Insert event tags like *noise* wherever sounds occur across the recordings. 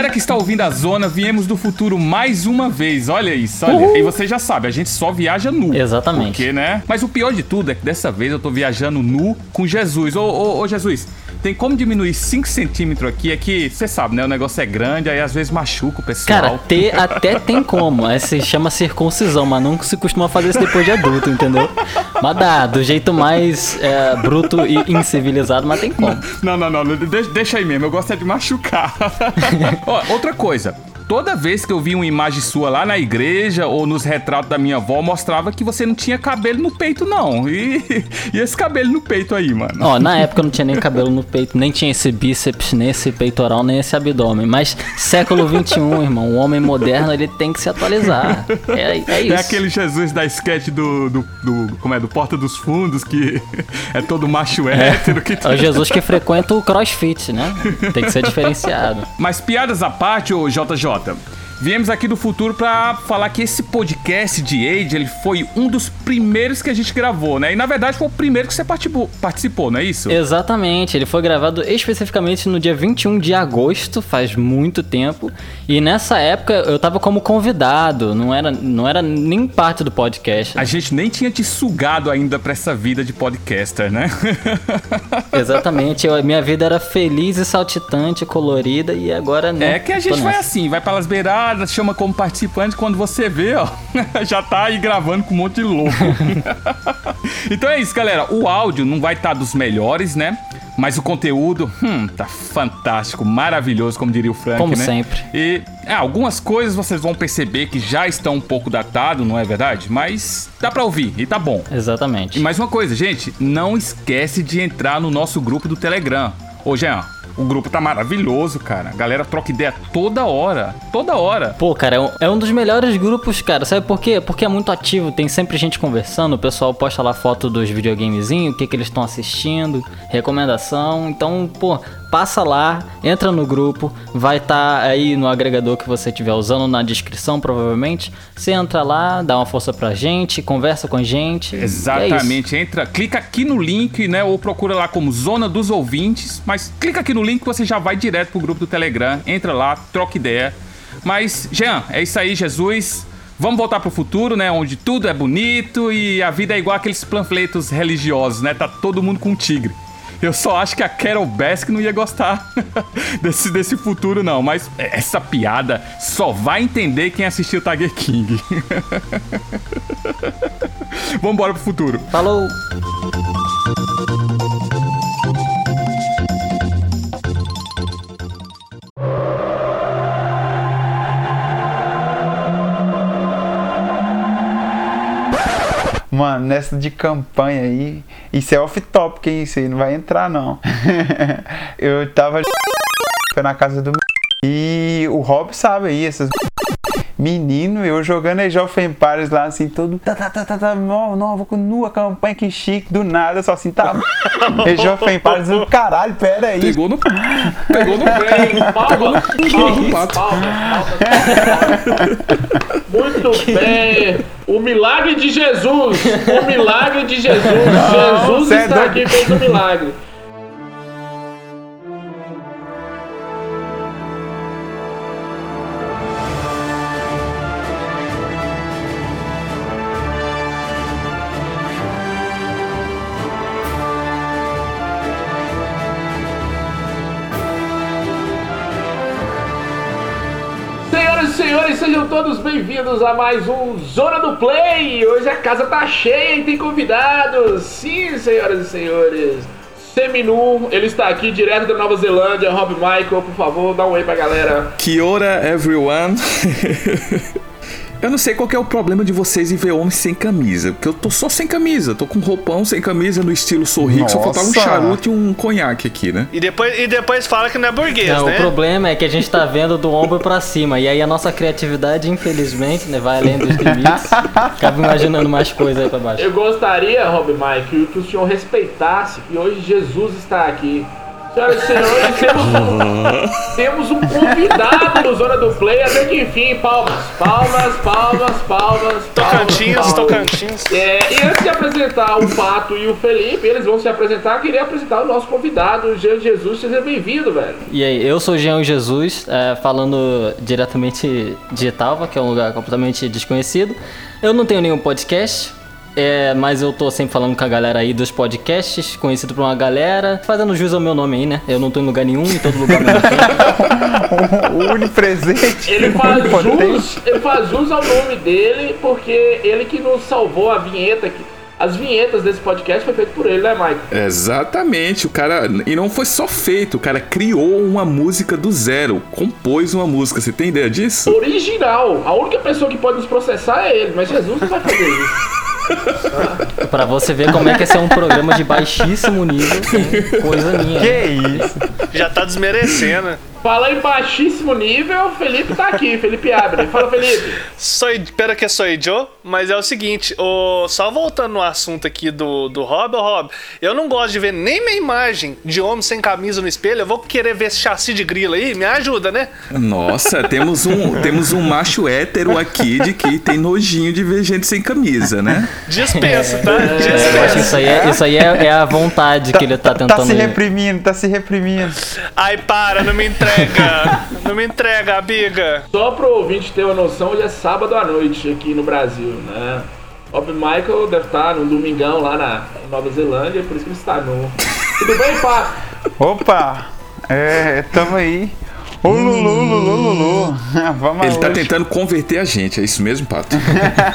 Galera que está ouvindo a zona, viemos do futuro mais uma vez. Olha isso, olha. Uhul. E você já sabe, a gente só viaja nu. Exatamente. Porque, né? Mas o pior de tudo é que dessa vez eu tô viajando nu com Jesus. Ô, ô, ô Jesus, tem como diminuir 5 centímetros aqui? É que, você sabe, né? O negócio é grande, aí às vezes machuca o pessoal. Cara, *laughs* ter até tem como. Essa se chama circuncisão, mas não se costuma fazer isso depois de adulto, entendeu? Mas dá, do jeito mais é, bruto e incivilizado, mas tem como. Não, não, não, deixa, deixa aí mesmo, eu gosto é de machucar. *laughs* Ó, outra coisa. Toda vez que eu vi uma imagem sua lá na igreja ou nos retratos da minha avó, mostrava que você não tinha cabelo no peito, não. E, *laughs* e esse cabelo no peito aí, mano? Ó, na época eu não tinha nem cabelo no peito, nem tinha esse bíceps, nem esse peitoral, nem esse abdômen. Mas século XXI, irmão, o homem moderno ele tem que se atualizar. É, é isso. É aquele Jesus da sketch do, do, do- Como é? Do Porta dos Fundos, que *laughs* é todo macho hétero. Que É o Jesus que frequenta o crossfit, né? Tem que ser diferenciado. Mas piadas à parte, ô JJ, about them. Viemos aqui do futuro pra falar que esse podcast de Age, ele foi um dos primeiros que a gente gravou, né? E na verdade foi o primeiro que você participou, participou não é isso? Exatamente, ele foi gravado especificamente no dia 21 de agosto, faz muito tempo. E nessa época eu tava como convidado, não era, não era nem parte do podcast. A gente nem tinha te sugado ainda pra essa vida de podcaster, né? *laughs* Exatamente, eu- minha vida era feliz e saltitante, colorida, e agora não. É que a gente vai assim, vai pelas beiradas, chama como participante, quando você vê, ó, *laughs* já tá aí gravando com um monte de louco. *laughs* então é isso, galera. O áudio não vai estar dos melhores, né? Mas o conteúdo, hum, tá fantástico, maravilhoso, como diria o Frank, Como né? sempre. E é, algumas coisas vocês vão perceber que já estão um pouco datado, não é verdade? Mas dá pra ouvir e tá bom. Exatamente. E mais uma coisa, gente, não esquece de entrar no nosso grupo do Telegram. Ô, Jean, o grupo tá maravilhoso, cara. A galera troca ideia toda hora. Toda hora. Pô, cara, é um, é um dos melhores grupos, cara. Sabe por quê? Porque é muito ativo, tem sempre gente conversando, o pessoal posta lá foto dos videogamezinhos, o que, que eles estão assistindo, recomendação. Então, pô, passa lá, entra no grupo, vai estar aí no agregador que você estiver usando na descrição, provavelmente. Você entra lá, dá uma força pra gente, conversa com a gente. é. Exatamente. Entra, clica aqui no link, né? Ou procura lá como Zona dos Ouvintes. Mas clica aqui no link que você já vai direto pro grupo do Telegram. Entra lá, troca ideia. Mas, Jean, é isso aí, Jesus. Vamos voltar pro futuro, né? Onde tudo é bonito e a vida é igual aqueles panfletos religiosos, né? Tá todo mundo com um tigre. Eu só acho que a Carol Baskin não ia gostar *laughs* desse, desse futuro, não. Mas essa piada só vai entender quem assistiu Tiger King. *laughs* Vambora pro futuro. Falou! Mano, nessa de campanha aí, isso é off-topic, hein? Isso aí não vai entrar, não. *laughs* eu tava *laughs* na casa do e o Rob sabe aí, essas menino, eu jogando Age of Empires lá, assim, todo tá, tá, tá, tá, tá, nova, nova, com nua campanha, que chique, do nada, só assim, tá, *laughs* Age of Empires, do caralho, pera aí. Pegou no. Pegou no Bem, pato. palmas, palmas. Muito bem. O milagre de Jesus. O milagre de Jesus. Jesus cê é está doido. aqui fez o milagre. Todos bem-vindos a mais um Zona do Play. Hoje a casa tá cheia e tem convidados. Sim, senhoras e senhores. Seminu, ele está aqui direto da Nova Zelândia. Rob Michael, por favor, dá um oi pra galera. Que ora, everyone. *laughs* Eu não sei qual que é o problema de vocês em ver homens sem camisa. Porque eu tô só sem camisa. Tô com roupão sem camisa no estilo sorrico. Só faltava um charuto e um conhaque aqui, né? E depois, e depois fala que não é burguês, Não, né? o problema é que a gente tá vendo do ombro pra cima. E aí a nossa criatividade, infelizmente, né, vai além dos limites. Acaba imaginando mais coisas aí pra baixo. Eu gostaria, Rob Michael, que o senhor respeitasse que hoje Jesus está aqui. Senhoras e senhores, temos um, temos um convidado no Zona do Play, até que enfim, palmas, palmas, palmas, palmas. Tocantins, palmas. Tocantins. É, e antes de apresentar o Pato e o Felipe, eles vão se apresentar, eu queria apresentar o nosso convidado, o Jean Jesus, seja bem-vindo, velho. E aí, eu sou o Jean Jesus, é, falando diretamente de Italva, que é um lugar completamente desconhecido. Eu não tenho nenhum podcast, é, mas eu tô sempre falando com a galera aí dos podcasts, conhecido por uma galera, fazendo jus ao meu nome aí, né? Eu não tô em lugar nenhum, em todo lugar mesmo *laughs* unipresente. Ele faz jus, ele faz jus ao nome dele, porque ele que nos salvou a vinheta, que, as vinhetas desse podcast foi feito por ele, né, Mike? Exatamente, o cara. E não foi só feito, o cara criou uma música do zero, compôs uma música. Você tem ideia disso? Original. A única pessoa que pode nos processar é ele, mas Jesus não vai fazer isso. *laughs* Pra você ver como é que esse é um programa de baixíssimo nível, *laughs* coisa minha. Que isso? Já tá desmerecendo. Fala em baixíssimo nível, o Felipe tá aqui, Felipe abre. Fala, Felipe. Sou, pera que sou Joe, mas é o seguinte, o, só voltando no assunto aqui do, do Rob, ô Rob, eu não gosto de ver nem minha imagem de homem sem camisa no espelho, eu vou querer ver esse chassi de grilo aí, me ajuda, né? Nossa, temos um, temos um macho hétero aqui de que tem nojinho de ver gente sem camisa, né? Dispensa, tá? Que Dispensa. isso aí é, isso aí é, é a vontade que ele tá Tá tentando. se reprimindo, tá se reprimindo. Ai, para, não me entrega. Não me entrega, amiga. Só pro ouvinte ter uma noção, hoje é sábado à noite aqui no Brasil, né? Óbvio, Michael deve estar no domingão lá na Nova Zelândia, por isso que ele está nu. Tudo bem, Pato? Opa! É, tamo aí. Ô Lulu, Lulu, Lulu. *laughs* Vamos Ele tá hoje. tentando converter a gente, é isso mesmo, Pato?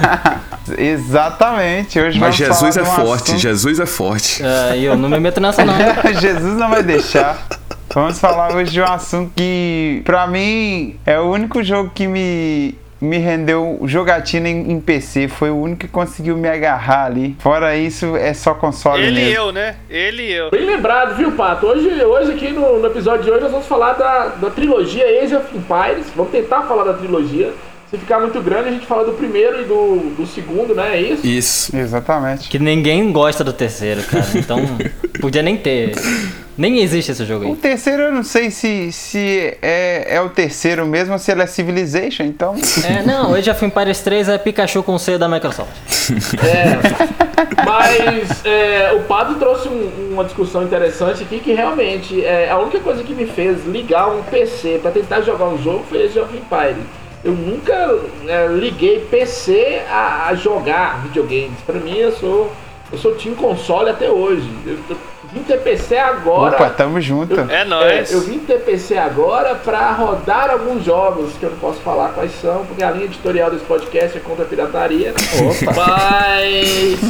*laughs* Exatamente, hoje Mas vamos Jesus é falar de um forte, assunto- Jesus é forte. É, e eu não me meto nessa não. *laughs* Jesus não vai deixar. Vamos falar hoje de um assunto que, pra mim, é o único jogo que me, me rendeu jogatina em, em PC. Foi o único que conseguiu me agarrar ali. Fora isso, é só console Ele e mesmo. eu, né? Ele e eu. Bem lembrado, viu, Pato? Hoje, hoje aqui no, no episódio de hoje, nós vamos falar da, da trilogia Age of Empires. Vamos tentar falar da trilogia. Se ficar muito grande, a gente fala do primeiro e do, do segundo, né? É isso? Isso. Exatamente. Que ninguém gosta do terceiro, cara. Então, *laughs* podia nem ter. Nem existe esse jogo O aí. terceiro eu não sei se, se é, é o terceiro mesmo ou se ele é Civilization, então. É, não, Age of Empires 3 é Pikachu com C da Microsoft. *laughs* É, mas é, o Pato trouxe um- uma discussão interessante aqui que realmente é, a única coisa que me fez ligar um PC pra tentar jogar um jogo foi Age of Empires. Eu nunca é, liguei PC a, a jogar videogames. Pra mim, eu sou eu sou time console até hoje. Eu, eu vim ter PC agora. Opa, tamo junto. É É, nóis. eu vim ter PC agora pra rodar alguns jogos que eu não posso falar quais são, porque a linha editorial desse podcast é contra a pirataria. né? *laughs* Mas,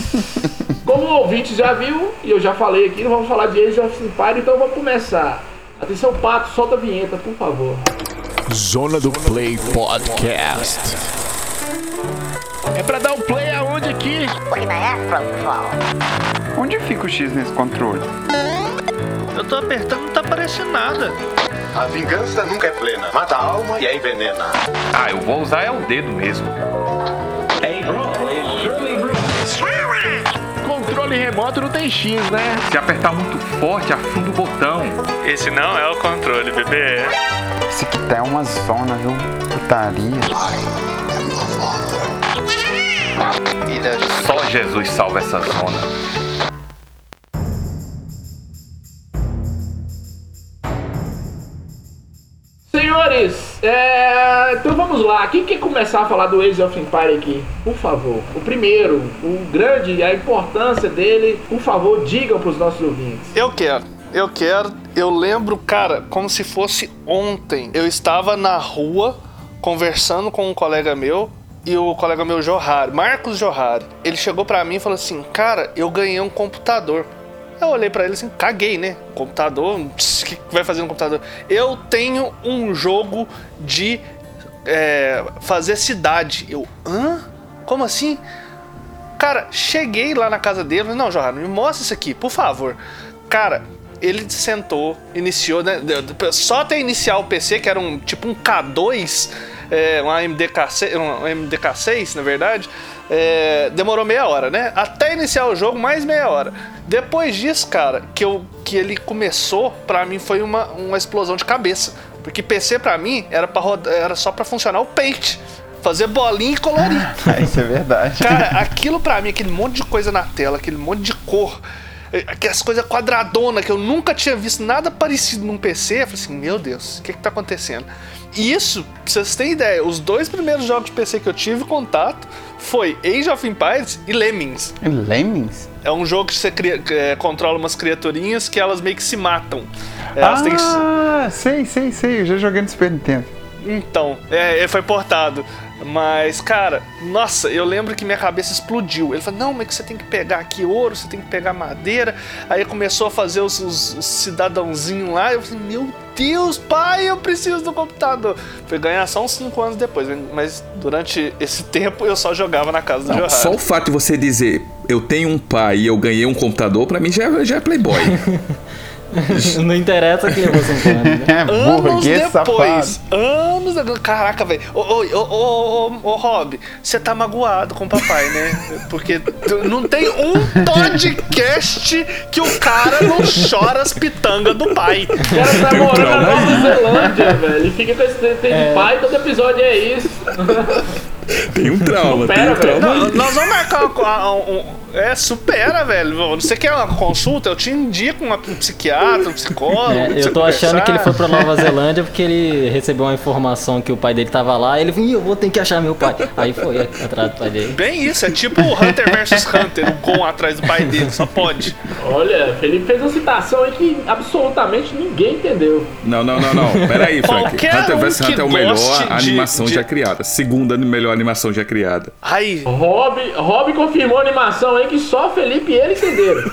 como o ouvinte já viu, e eu já falei aqui, não vamos falar de Age of Empires, então vamos começar. Atenção, Pato, solta a vinheta, por favor. Zona do Play Podcast. É pra dar um play aonde aqui? Onde fica o X nesse controle? Eu tô apertando, não tá aparecendo nada. A vingança nunca é plena. Mata a alma e a envenena. Ah, eu vou usar é o dedo mesmo. Controle remoto não tem X, né? Se apertar muito forte, afunda o botão. Esse não é o controle, bebê. Esse aqui tá uma zona, viu? Putaria. Só Jesus salva essa zona. Senhores, é, então vamos lá. Quem quer começar a falar do Age of Empire aqui? Por favor. O primeiro, o grande, a importância dele, por favor, digam pros nossos ouvintes. Eu quero, eu quero. Eu lembro, cara, como se fosse ontem. Eu estava na rua conversando com um colega meu e o colega meu Johari, Marcos Johari. Ele chegou pra mim e falou assim: "Cara, eu ganhei um computador". Eu olhei pra ele assim, caguei, né? Computador, o que vai fazer no computador? Eu tenho um jogo de é, fazer cidade. Eu, hã? Como assim? Cara, cheguei lá na casa dele, não, Johanna, me mostra isso aqui, por favor. Cara, ele sentou, iniciou, né? Só até iniciar o PC, que era um tipo um K2, é, uma MDK6, um MDK6, na verdade, é, demorou meia hora, né? Até iniciar o jogo, mais meia hora. Depois disso, cara, que, eu, que ele começou, pra mim foi uma, uma explosão de cabeça. Porque PC pra mim era, pra rodar, era só pra funcionar o Paint. Fazer bolinha e colorir. *laughs* Isso é verdade. Cara, aquilo pra mim, aquele monte de coisa na tela, aquele monte de cor, aquelas coisas quadradonas que eu nunca tinha visto nada parecido num PC. Eu falei assim, meu Deus, o que que tá acontecendo? E isso, pra vocês terem ideia, os dois primeiros jogos de PC que eu tive contato foi Age of Empires e Lemmings. Lemmings? É um jogo que você cria- é, controla umas criaturinhas que elas meio que se matam. É, têm que se- Ah, sei, sei, sei. Eu já joguei no Super Nintendo. Então, é, foi portado. Mas, cara, nossa, eu lembro que minha cabeça explodiu. Ele falou: não, mas que você tem que pegar aqui ouro, você tem que pegar madeira. Aí começou a fazer os, os, os cidadãozinhos lá. Eu falei: meu Deus, pai, eu preciso do computador. Foi ganhar só uns 5 anos depois, mas durante esse *laughs* tempo eu só jogava na casa do Não, Johari. só o fato de você dizer eu tenho um pai e eu ganhei um computador, pra mim já, é- já é playboy. *laughs* *laughs* Não interessa que levou 5 anos, né? É Anos burguês depois, safado. anos depois, caraca, velho. Ô, ô, ô, ô, ô, Rob, você tá magoado com o papai, né? *laughs* Porque tu- não tem um podcast que o cara não chora as pitangas do pai. O cara tá morando na Nova Zelândia, velho. E fica com esse tem de pai, todo episódio é isso. *laughs* tem um trauma, tem Supera, um trauma. Não, nós vamos marcar uma, um, um- É, supera, velho. Você quer uma consulta? Eu te indico uma, um psiquiatra, um psicólogo. É, eu tô achando que ele foi conversar. pra Nova Zelândia porque ele recebeu uma informação que o pai dele tava lá. Ele falou, "Ih, eu vou ter que achar meu pai. Aí foi atrás do pai dele. Bem isso, é tipo o Hunter vs Hunter, o Gon atrás do pai dele, só pode. Olha, Felipe fez uma citação aí que absolutamente ninguém entendeu. Não, não, não, não. Pera aí, Frank. Qualquer Hunter um vs que Hunter é o melhor de- animação de- já criada. Segunda melhor animação já criada. Aí, Rob, Rob confirmou a animação aí que só Felipe e ele entenderam. *laughs*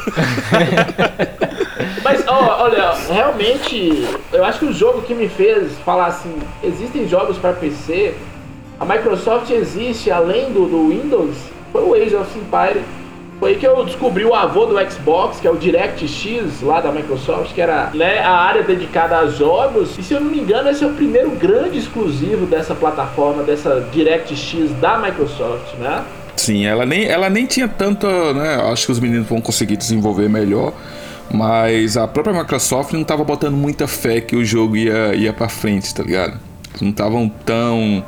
Mas, ó, olha, realmente, eu acho que o jogo que me fez falar assim, existem jogos para PC, a Microsoft existe além do, do Windows, foi o Age of Empires. Foi aí que eu descobri o avô do Xbox, que é o DirectX lá da Microsoft, que era né, a área dedicada a jogos. E se eu não me engano, esse é o primeiro grande exclusivo dessa plataforma, dessa DirectX da Microsoft, né? Sim, ela nem, ela nem tinha tanta, né? Acho que os meninos vão conseguir desenvolver melhor. Mas a própria Microsoft não tava botando muita fé que o jogo ia, ia pra frente, tá ligado? Não estavam tão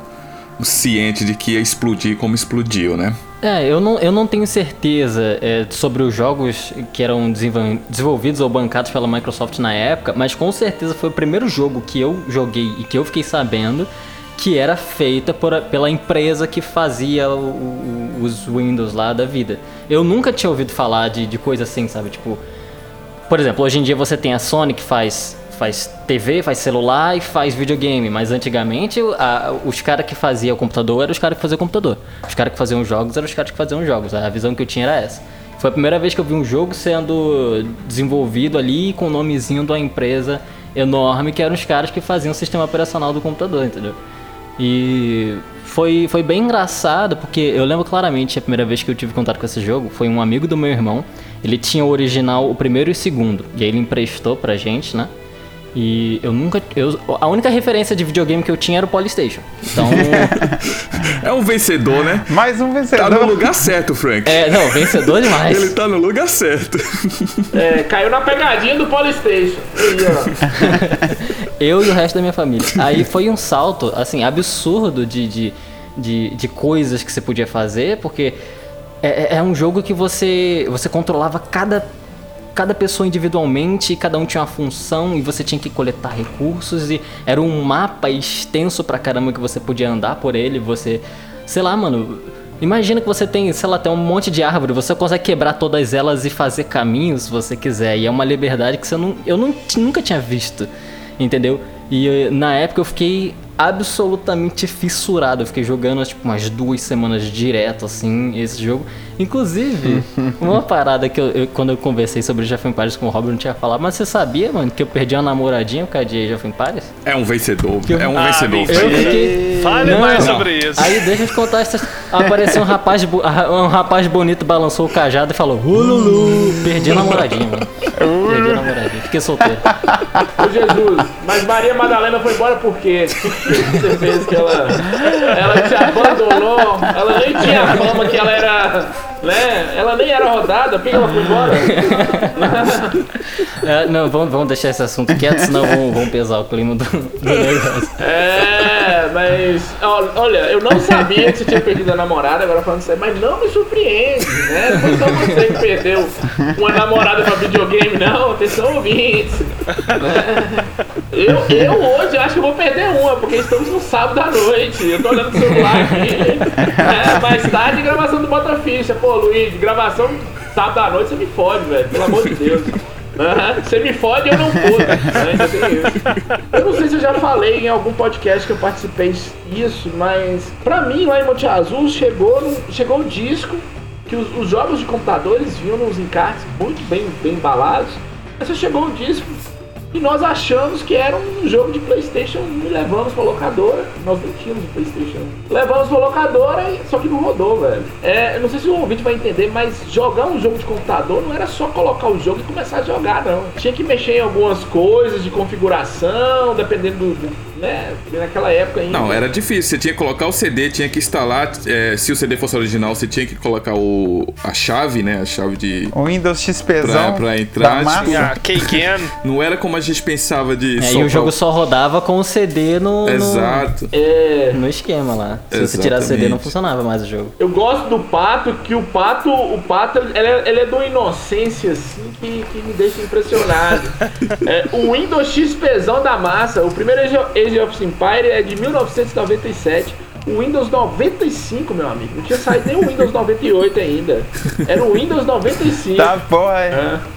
cientes de que ia explodir como explodiu, né? É, eu não, eu não tenho certeza é, sobre os jogos que eram desenvol- desenvolvidos ou bancados pela Microsoft na época, mas com certeza foi o primeiro jogo que eu joguei e que eu fiquei sabendo que era feita por, pela empresa que fazia o- o- os Windows lá da vida. Eu nunca tinha ouvido falar de, de coisa assim, sabe? Tipo, por exemplo, hoje em dia você tem a Sony que faz, faz TV, faz celular e faz videogame, mas antigamente a- os caras que faziam o computador eram os caras que faziam o computador. Os caras que faziam os jogos eram os caras que faziam os jogos. A visão que eu tinha era essa. Foi a primeira vez que eu vi um jogo sendo desenvolvido ali com o nomezinho uma empresa enorme que eram os caras que faziam o sistema operacional do computador, entendeu? E foi, foi bem engraçado, porque eu lembro claramente a primeira vez que eu tive contato com esse jogo foi um amigo do meu irmão. Ele tinha o original, o primeiro e o segundo, e aí ele emprestou pra gente, né? E eu nunca. Eu, a única referência de videogame que eu tinha era o Polystation. Então. *laughs* É um vencedor, né? Mais um Tá vencedor. no lugar certo, Frank. é, não, vencedor demais. Ele tá no lugar certo. É, caiu na pegadinha do Polystation. *laughs* Eu e o resto da minha família. Aí foi um salto, assim, absurdo de, de, de, de coisas que você podia fazer, porque é, é um jogo que você, você controlava cada, cada pessoa individualmente, cada um tinha uma função e você tinha que coletar recursos e era um mapa extenso pra caramba que você podia andar por ele, você... Sei lá, mano... Imagina que você tem, sei lá, tem um monte de árvore, você consegue quebrar todas elas e fazer caminhos se você quiser. E é uma liberdade que você não, eu não, nunca tinha visto entendeu? E eh, na época eu fiquei absolutamente fissurado. Eu fiquei jogando tipo umas duas semanas direto assim esse jogo. Inclusive, *laughs* uma parada que eu, eu- quando eu conversei sobre of Empires com o Robert, eu não tinha falado, mas você sabia, mano, que eu perdi uma namoradinha por causa de of Empires? É um vencedor. É um Ah, vencedor. Eu fiquei. Fale Não, mais não. sobre isso. Aí deixa eu te contar essa. Apareceu um rapaz, bo- um rapaz bonito, balançou o cajado e falou: Ululu! Perdi a namoradinha, mano. Perdi a namoradinha. Fiquei solteiro. Ô Jesus, mas Maria Madalena foi embora por quê? Você fez que ela. Ela te abandonou? Ela nem tinha fama que ela era. Né? Ela nem era rodada, por que ela foi embora? *laughs* É, não, vamos, vamos deixar esse assunto quieto, senão vão, vão pesar o clima do, do negócio. É, mas. Olha, eu não sabia que você tinha perdido a namorada, agora falando sério, mas não me surpreende, né? Não foi só você que perdeu uma namorada pra videogame, não. Atenção, ouvintes. Né? Eu, eu hoje acho que vou perder uma, porque estamos no sábado à noite. Eu tô olhando pro celular aqui. É, mais tarde, gravação do Bota Ficha. Pô, Luiz, gravação sábado à noite, você me fode, velho. Pelo amor de Deus. *laughs* Você me fode eu não pude. Né? Eu não sei se eu já falei em algum podcast que eu participei isso, mas pra mim lá em Monte Azul chegou, chegou o disco que os, os jogos de computadores vinham nos encartes muito bem, bem embalados. Mas chegou o disco e nós achamos que era um jogo de Playstation 1 e levamos pra locadora. Nós não tínhamos Playstation 1. Levamos pra locadora, e- só que não rodou, velho. É, não sei se o ouvinte vai entender, mas jogar um jogo de computador não era só colocar o jogo e começar a jogar, não. Tinha que mexer em algumas coisas de configuração, dependendo do. do- né? Porque Naquela época ainda. Não, era difícil. Você tinha que colocar o CD, tinha que instalar. é, se o CD fosse original, você tinha que colocar o, a chave, né? A chave de. O Windows Pra, XPzão pra entrar. da massa. tipo, Ah, Keiken. *laughs* não era como a gente pensava de. É, e o jogo pra- só rodava com o CD no, no, Exato. É. no esquema lá. Se você tirar o CD, não Exatamente. funcionava mais o jogo. Eu gosto do Pato, que o Pato, o Pato, ele é, ele é de uma inocência, assim, que, que me deixa impressionado. *laughs* É, o Windows XPzão da massa, o primeiro Age of- Empire é de 1997. O Windows 95, meu amigo. Não tinha saído nem o Windows 98 ainda. Era o Windows 95. Tá, porra.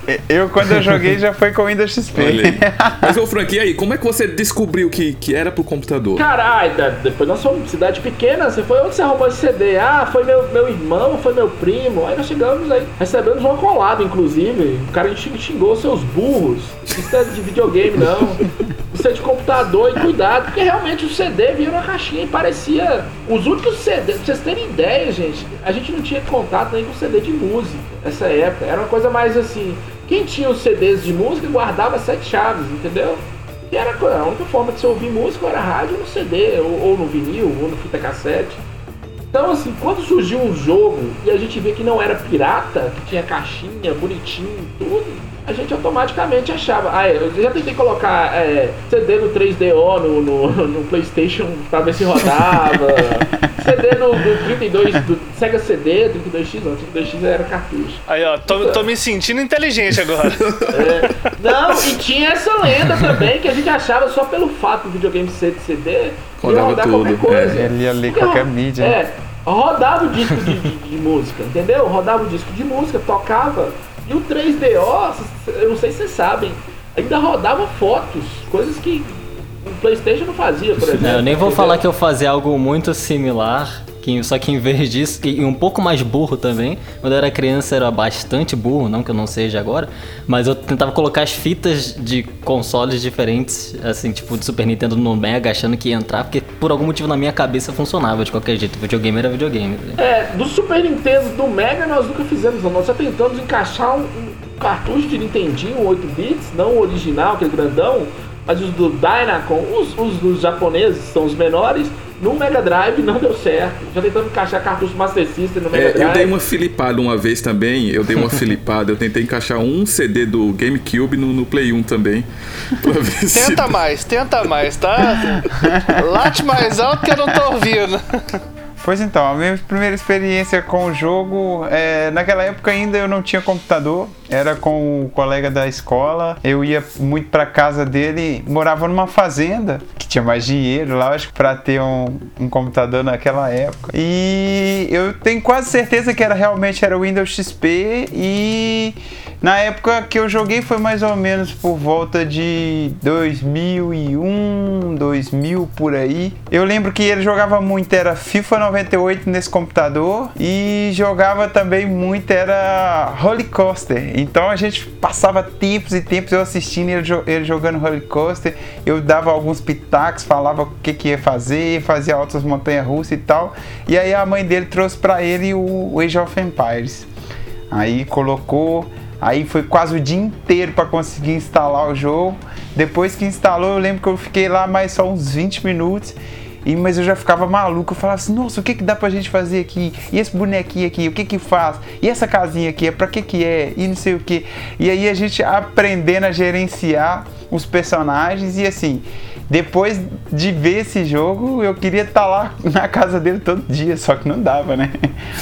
é. Eu, quando eu joguei, já foi com o Windows XP. *laughs* Mas, ô Frank, e aí? Como é que você descobriu que, que era pro computador? Caralho, depois nós fomos cidade pequena, você foi onde você arrumou esse CD? Ah, foi meu, meu irmão, foi meu primo. Aí nós chegamos aí, recebemos uma colada, inclusive. O cara xing- xingou seus burros. Isso não é de videogame, não. Isso de computador e cuidado, porque realmente o CD vinha na caixinha e parecia. Os únicos CD, pra vocês terem ideia, gente, a gente não tinha contato nem com CD de música nessa época. Era uma coisa mais assim. Quem tinha os CDs de música guardava sete chaves, entendeu? E era a única forma de você ouvir música era rádio no CD, ou, ou no vinil, ou no fita cassete. Então, assim, quando surgiu um jogo e a gente vê que não era pirata, que tinha caixinha, bonitinho, tudo, a gente automaticamente achava. Ah, é, eu já tentei colocar é, CD no 3DO no, no, no PlayStation pra ver se rodava. *laughs* CD no, do 32, do Sega CD, 32X, não, 32X era cartucho. Aí, ó, tô, tô me sentindo inteligente agora. *laughs* Não, e tinha essa lenda também que a gente achava só pelo fato do videogame ser de CD ia Rodava rodar tudo, qualquer coisa. é. Ele ia ler qualquer mídia. É, rodava o disco de, de- de música, entendeu? Rodava o disco de música, tocava. E o 3DO, eu não sei se vocês sabem, ainda rodava fotos, coisas que o Playstation não fazia, por exemplo. É, eu nem vou falar que eu fazia algo muito similar, só que em vez disso, e um pouco mais burro também, quando eu era criança era bastante burro, não que eu não seja agora, mas eu tentava colocar as fitas de consoles diferentes, assim, tipo de Super Nintendo no Mega, achando que ia entrar, porque por algum motivo na minha cabeça funcionava de qualquer jeito, videogame era videogame. né? É, do Super Nintendo, do Mega, nós nunca fizemos, não. Nós só tentamos encaixar um, um cartucho de Nintendinho, 8 bits, não o original, aquele grandão, mas os do Dynacon, os, os dos japoneses, são os menores, no Mega Drive não deu certo. Já tentamos encaixar cartucho Master System no Mega É, Drive. eu dei uma filipada uma vez também. Eu dei uma *laughs* filipada. Eu tentei encaixar um CD do GameCube no, no Play 1 também. Ver se. Tenta mais, tenta mais, tá? *laughs* Late mais alto que eu não tô ouvindo. Pois então, a minha primeira experiência com o jogo, é, naquela época ainda eu não tinha computador, era com o colega da escola, eu ia muito pra casa dele, morava numa fazenda, que tinha mais dinheiro, lógico, pra ter um, um computador naquela época. E eu tenho quase certeza que era realmente era o Windows XP e Na época que eu joguei foi mais ou menos por volta de 2001, 2000 por aí. Eu lembro que ele jogava muito era FIFA 98 nesse computador e jogava também muito era Holy Coaster. Então a gente passava tempos e tempos eu assistindo ele, ele jogando Holy Coaster. Eu dava alguns pitacos, falava o que, que ia fazer, fazia altas montanhas russas e tal. E aí a mãe dele trouxe para ele o Age of Empires. Aí colocou, aí foi quase o dia inteiro para conseguir instalar o jogo. Depois que instalou, eu lembro que eu fiquei lá mais só uns 20 minutos. E, mas eu já ficava maluco, eu falava assim, nossa, o que que dá pra gente fazer aqui? E esse bonequinho aqui, o que que faz? E essa casinha aqui, é pra que que é? E não sei o que. E aí a gente aprendendo a gerenciar os personagens e assim, depois de ver esse jogo, eu queria estar lá na casa dele todo dia, só que não dava, né?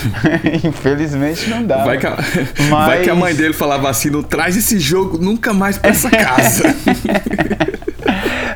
*laughs* Infelizmente não dava. Vai que, a, Mas- vai que a mãe dele falava assim: não traz esse jogo nunca mais pra essa *laughs* casa. *laughs*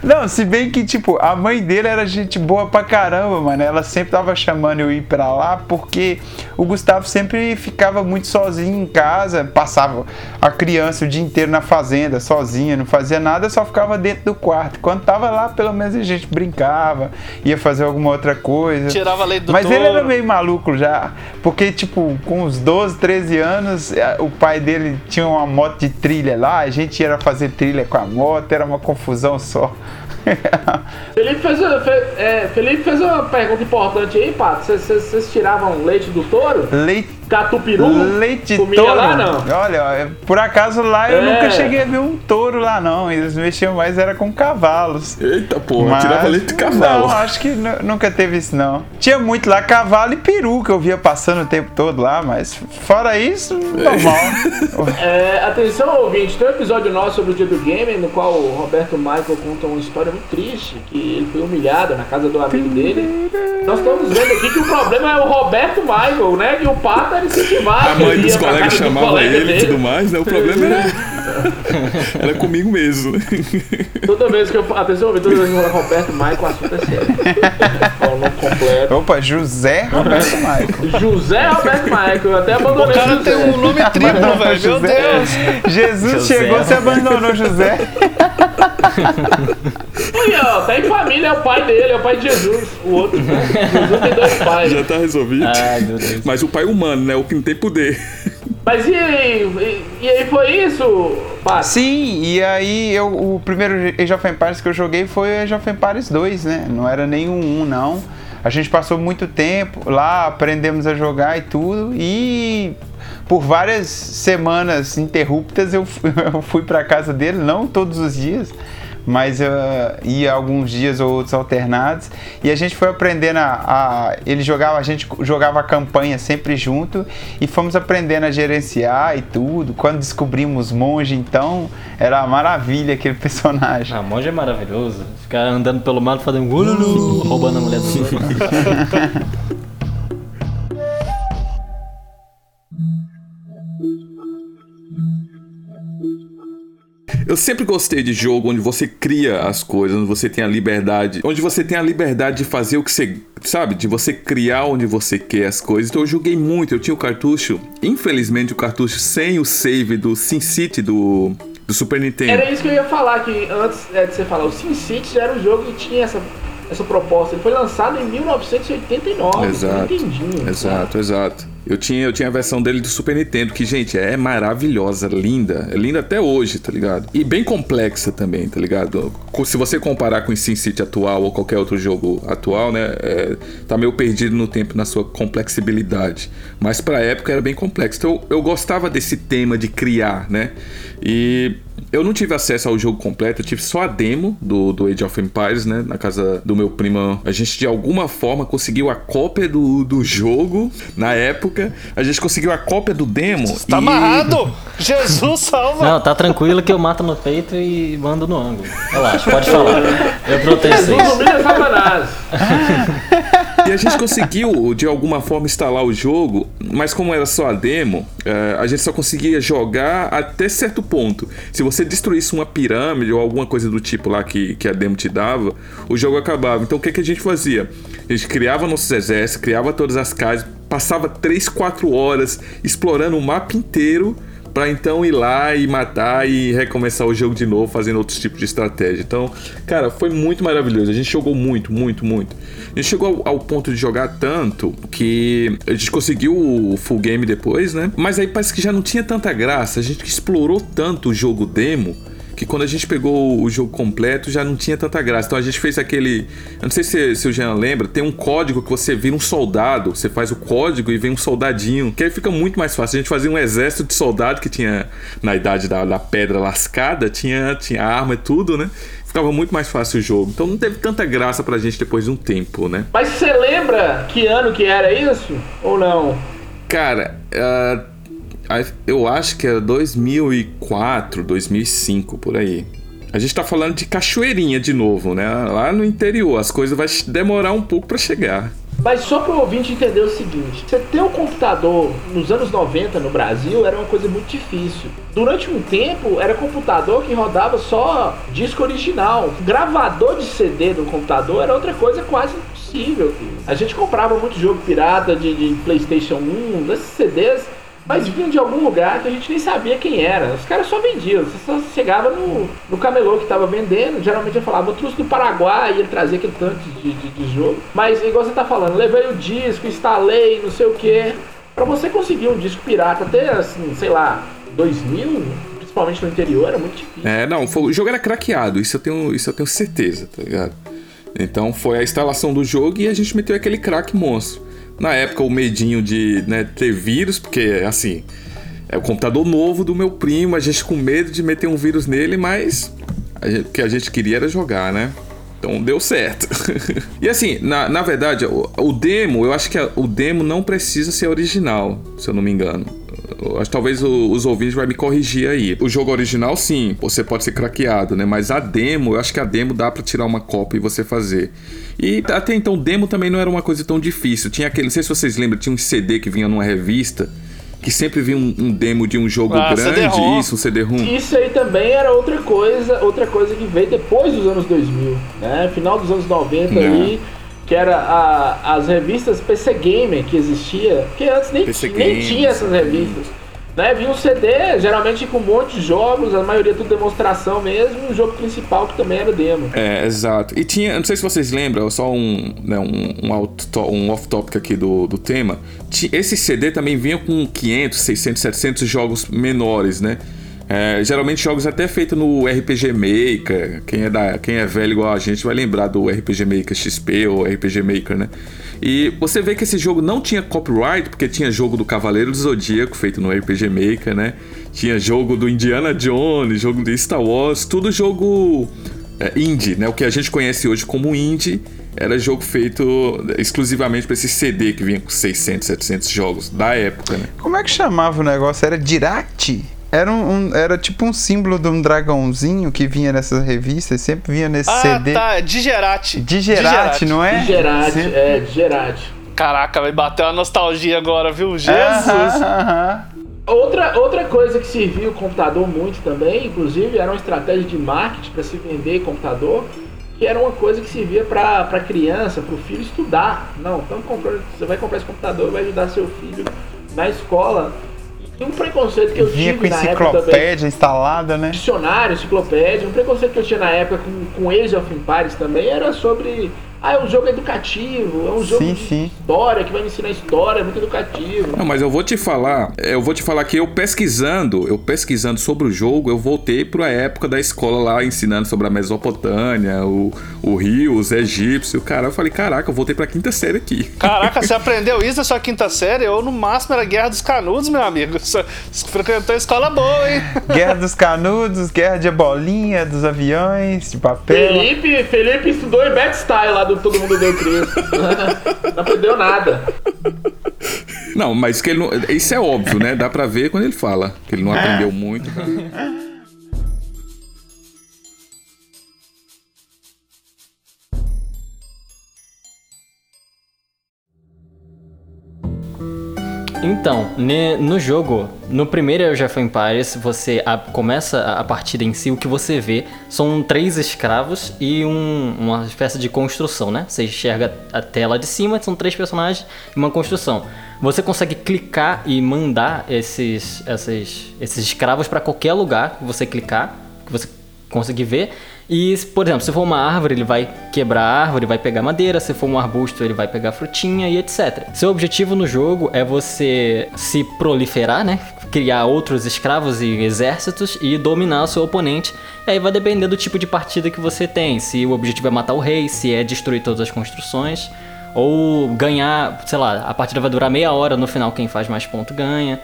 Não, se bem que, tipo, a mãe dele era gente boa pra caramba, mano. Ela sempre tava chamando eu ir pra lá porque o Gustavo sempre ficava muito sozinho em casa, passava a criança o dia inteiro na fazenda, sozinha, não fazia nada, só ficava dentro do quarto. Quando tava lá, pelo menos a gente brincava, ia fazer alguma outra coisa. Tirava leite do Mas ele touro. era meio maluco já, porque, tipo, com uns 12, 13 anos, eh, o pai dele tinha uma moto de trilha lá, a gente ia fazer trilha com a moto, era uma confusão só. *laughs* Felipe fez, fe- é, Felipe fez uma pergunta importante aí, Pato. Vocês tiravam leite do touro? Leite Catupiru? Leite de Comia touro? lá, não? Olha, por acaso lá eu É. nunca cheguei a ver um touro lá, não. Eles mexiam mais era com cavalos. Eita porra, Mas- tirava leite de cavalo. Não, acho que nu- nunca teve isso, não. Tinha muito lá cavalo e peru que eu via passando o tempo todo lá, mas fora isso, normal. *laughs* É, atenção, ouvinte, tem um episódio nosso sobre o dia do game, no qual o Roberto Michael conta uma história muito triste, que ele foi humilhado na casa do amigo dele. Nós estamos vendo aqui que o problema é o Roberto Michael, né? Que o Pato era incentivado. A mãe dos colegas casa do chamava colega ele e tudo mais, né? O problema era, *laughs* era comigo mesmo. Toda vez que eu. Atenção, toda vez que eu falar Roberto Michael, o assunto é sério. Fala o nome completo. Opa, José Roberto Michael. José Roberto Michael, eu até O abandonei cara José. tem um nome triplo, velho. Meu. Deus. Jesus José. chegou, você abandonou José. Aí, ó, tá em família, é o pai dele, é o pai de Jesus. O outro, né? Jesus tem dois pais. Já tá resolvido. Ai, meu Deus. Mas o pai humano, né? O que não tem poder. Mas e aí? E, e aí foi isso, Pato? Sim, e aí eu, o primeiro Age of Empires que eu joguei foi o Age of Empires 2, né? Não era nenhum 1, não. A gente passou muito tempo lá, aprendemos a jogar e tudo, e por várias semanas interruptas *laughs* eu fui, pra casa dele, não todos os dias, mas uh, ia alguns dias ou outros alternados, e a gente foi aprendendo a, a- ele jogava, a gente jogava a campanha sempre junto, e fomos aprendendo a gerenciar e tudo. Quando descobrimos monge, então, era uma maravilha aquele *laughs* personagem. Ah, monge é maravilhoso. Ficar andando pelo mato fazendo roubando a mulher dos *laughs* Eu sempre gostei de jogo onde você cria as coisas, onde você tem a liberdade, onde você tem a liberdade de fazer o que você, sabe, de você criar onde você quer as coisas. Então eu joguei muito, eu tinha o cartucho, infelizmente o cartucho sem o save do SimCity do do Super Nintendo. Era isso que eu ia falar, que antes é, de você falar, o SimCity já era um jogo que tinha essa, essa proposta. Ele foi lançado em 1989, Exato. Nintendinho. Exato, exato. Eu tinha, eu tinha a versão dele do Super Nintendo, que, gente, é maravilhosa, linda. É linda até hoje, tá ligado? E bem complexa também, tá ligado? Se você comparar com o SimCity atual ou qualquer outro jogo atual, né? é, tá meio perdido no tempo na sua complexibilidade. Mas pra época era bem complexo. Então eu gostava desse tema de criar, né? E eu não tive acesso ao jogo completo, eu tive só a demo do, do Age of Empires, né? Na casa do meu primo. A gente de alguma forma conseguiu a cópia do, do jogo na época. A gente conseguiu a cópia do demo. Tá e- amarrado! *laughs* Jesus salva! Não, tá tranquilo que eu mato no peito e mando no ângulo. Relaxa, pode falar. Eu protejo Jesus vocês. *laughs* E a gente conseguiu, de alguma forma, instalar o jogo, mas como era só a demo, eh, a gente só conseguia jogar até certo ponto. Se você destruísse uma pirâmide ou alguma coisa do tipo lá que, que a demo te dava, o jogo acabava. Então o que, que a gente fazia? A gente criava nossos exércitos, criava todas as casas, passava 3, 4 horas explorando o mapa inteiro pra então ir lá e matar e recomeçar o jogo de novo, fazendo outros tipos de estratégia. Então, cara, foi muito maravilhoso. A gente jogou muito, muito, muito. A gente chegou ao, ao ponto de jogar tanto que a gente conseguiu o full game depois, né? Mas aí parece que já não tinha tanta graça. A gente explorou tanto o jogo demo que quando a gente pegou o jogo completo já não tinha tanta graça. Então a gente fez aquele. Eu não sei se, se o Jean lembra, tem um código que você vira um soldado, você faz o código e vem um soldadinho, que aí fica muito mais fácil. A gente fazia um exército de soldado que tinha, na idade da, da pedra lascada, tinha, tinha arma e tudo, né? Ficava muito mais fácil o jogo. Então não teve tanta graça pra gente depois de um tempo, né? Mas você lembra que ano que era isso? Ou não? Cara, ah, eu acho que era 2004, 2005, por aí. A gente tá falando de cachoeirinha de novo, né? Lá no interior, as coisas vai demorar um pouco pra chegar. Mas só para o ouvinte entender o seguinte: você ter um computador nos anos 90 no Brasil era uma coisa muito difícil. Durante um tempo, era computador que rodava só disco original. Gravador de CD no computador era outra coisa quase impossível. A gente comprava muito jogo pirata de, de PlayStation 1, desses CDs mas vinham de algum lugar que a gente nem sabia quem era. Os caras só vendiam. Você só chegava no, no camelô que tava vendendo. Geralmente eu falava, eu trouxe do Paraguai e ele trazia aquele tanto de, de, de jogo. Mas igual você tá falando, levei o disco, instalei, não sei o que. Pra você conseguir um disco pirata até assim, sei lá, 2000, principalmente no interior, era muito difícil. É, não, foi- o jogo era craqueado, isso eu tenho, isso eu tenho certeza, tá ligado? Então foi a instalação do jogo e a gente meteu aquele crack monstro. Na época, o medinho de né, ter vírus, porque assim, é o computador novo do meu primo, a gente com medo de meter um vírus nele, mas a gente- o que a gente queria era jogar, né? Então deu certo. *laughs* e assim, na, na verdade, o, o demo, eu acho que a- o demo não precisa ser original, se eu não me engano. Acho que talvez o- os ouvintes vai me corrigir aí. O jogo original, sim, você pode ser craqueado, né? Mas a demo, eu acho que a demo dá pra tirar uma cópia e você fazer. E até então, demo também não era uma coisa tão difícil. Tinha aquele, não sei se vocês lembram, tinha um CD que vinha numa revista que sempre vinha um, um demo de um jogo Ah, grande, isso, um CD-ROM. Isso aí também era outra coisa, outra coisa que veio depois dos anos 2000, né? Final dos anos 90 Né. ali, que era a- as revistas PC Gamer que existia, que antes nem, PC nem Gamer, tinha essas revistas. Né? Vinha um CD, geralmente com um monte de jogos, a maioria tudo demonstração mesmo, e o jogo principal que também era demo. É, exato. E tinha, não sei se vocês lembram, só um, né, um, um, out- um off-topic aqui do, do tema. Esse CD também vinha com 500, 600, 700 jogos menores, né? É, geralmente jogos até feitos no RPG Maker. Quem é, da, quem é velho igual a gente vai lembrar do RPG Maker XP ou RPG Maker, né? E você vê que esse jogo não tinha copyright, porque tinha jogo do Cavaleiro do Zodíaco feito no RPG Maker, né? Tinha jogo do Indiana Jones, jogo do Star Wars, tudo jogo é, indie, né? O que a gente conhece hoje como indie era jogo feito exclusivamente para esse CD que vinha com 600, 700 jogos da época, né? Como é que chamava o negócio? Era Direct? Era, um, um- era tipo um símbolo de um dragãozinho que vinha nessas revistas, sempre vinha nesse Ah, CD. tá. Digerati. Digerati, não é? Digerati, Sempre- é, Digerati. Caraca, vai bater uma nostalgia agora, viu? Jesus! Outra, outra coisa que serviu o computador muito também, inclusive, era uma estratégia de marketing para se vender computador, que era uma coisa que servia para a criança, para o filho estudar. Não, então você vai comprar esse computador e vai ajudar seu filho na escola. E um preconceito que eu Vinha tive com na época também, enciclopédia instalada, né? dicionário, enciclopédia, um preconceito que eu tinha na época com, com Age of Empires também era sobre. Ah, é um jogo educativo, é um jogo Sim, de sim. história que vai me ensinar história, é muito educativo. Não, mas eu vou te falar, eu vou te falar que eu pesquisando, eu pesquisando sobre o jogo, eu voltei para a época da escola lá ensinando sobre a Mesopotâmia, o, o rio, os egípcios, cara, eu falei, caraca, eu voltei para quinta série aqui. Caraca, você *laughs* aprendeu isso na sua quinta série? Eu, no máximo, era Guerra dos Canudos, meu amigo. Você frequentou escola boa, hein? *laughs* Guerra dos Canudos, guerra de bolinha, dos aviões, de papel. Felipe, Felipe estudou em Backstyle lá do Todo Mundo Deu Cristo. *laughs* não aprendeu nada. Não, mas que ele não, isso é óbvio, né? Dá pra ver quando ele fala que ele não aprendeu muito. *laughs* Então, no jogo, no primeiro Age of Empires, você a- começa a, a partida em si, o que você vê são três escravos e um- uma espécie de construção, né? Você enxerga a tela de cima, são três personagens e uma construção. você consegue clicar e mandar esses, esses, esses escravos para qualquer lugar que você clicar, que você conseguir ver. E, por exemplo, se for uma árvore, ele vai quebrar a árvore, vai pegar madeira. Se for um arbusto, ele vai pegar frutinha e etc. Seu objetivo no jogo é você se proliferar, né? Criar outros escravos e exércitos e dominar o seu oponente. E aí vai depender do tipo de partida que você tem. Se o objetivo é matar o rei, se é destruir todas as construções. Ou ganhar, sei lá, a partida vai durar meia hora, no final quem faz mais ponto ganha.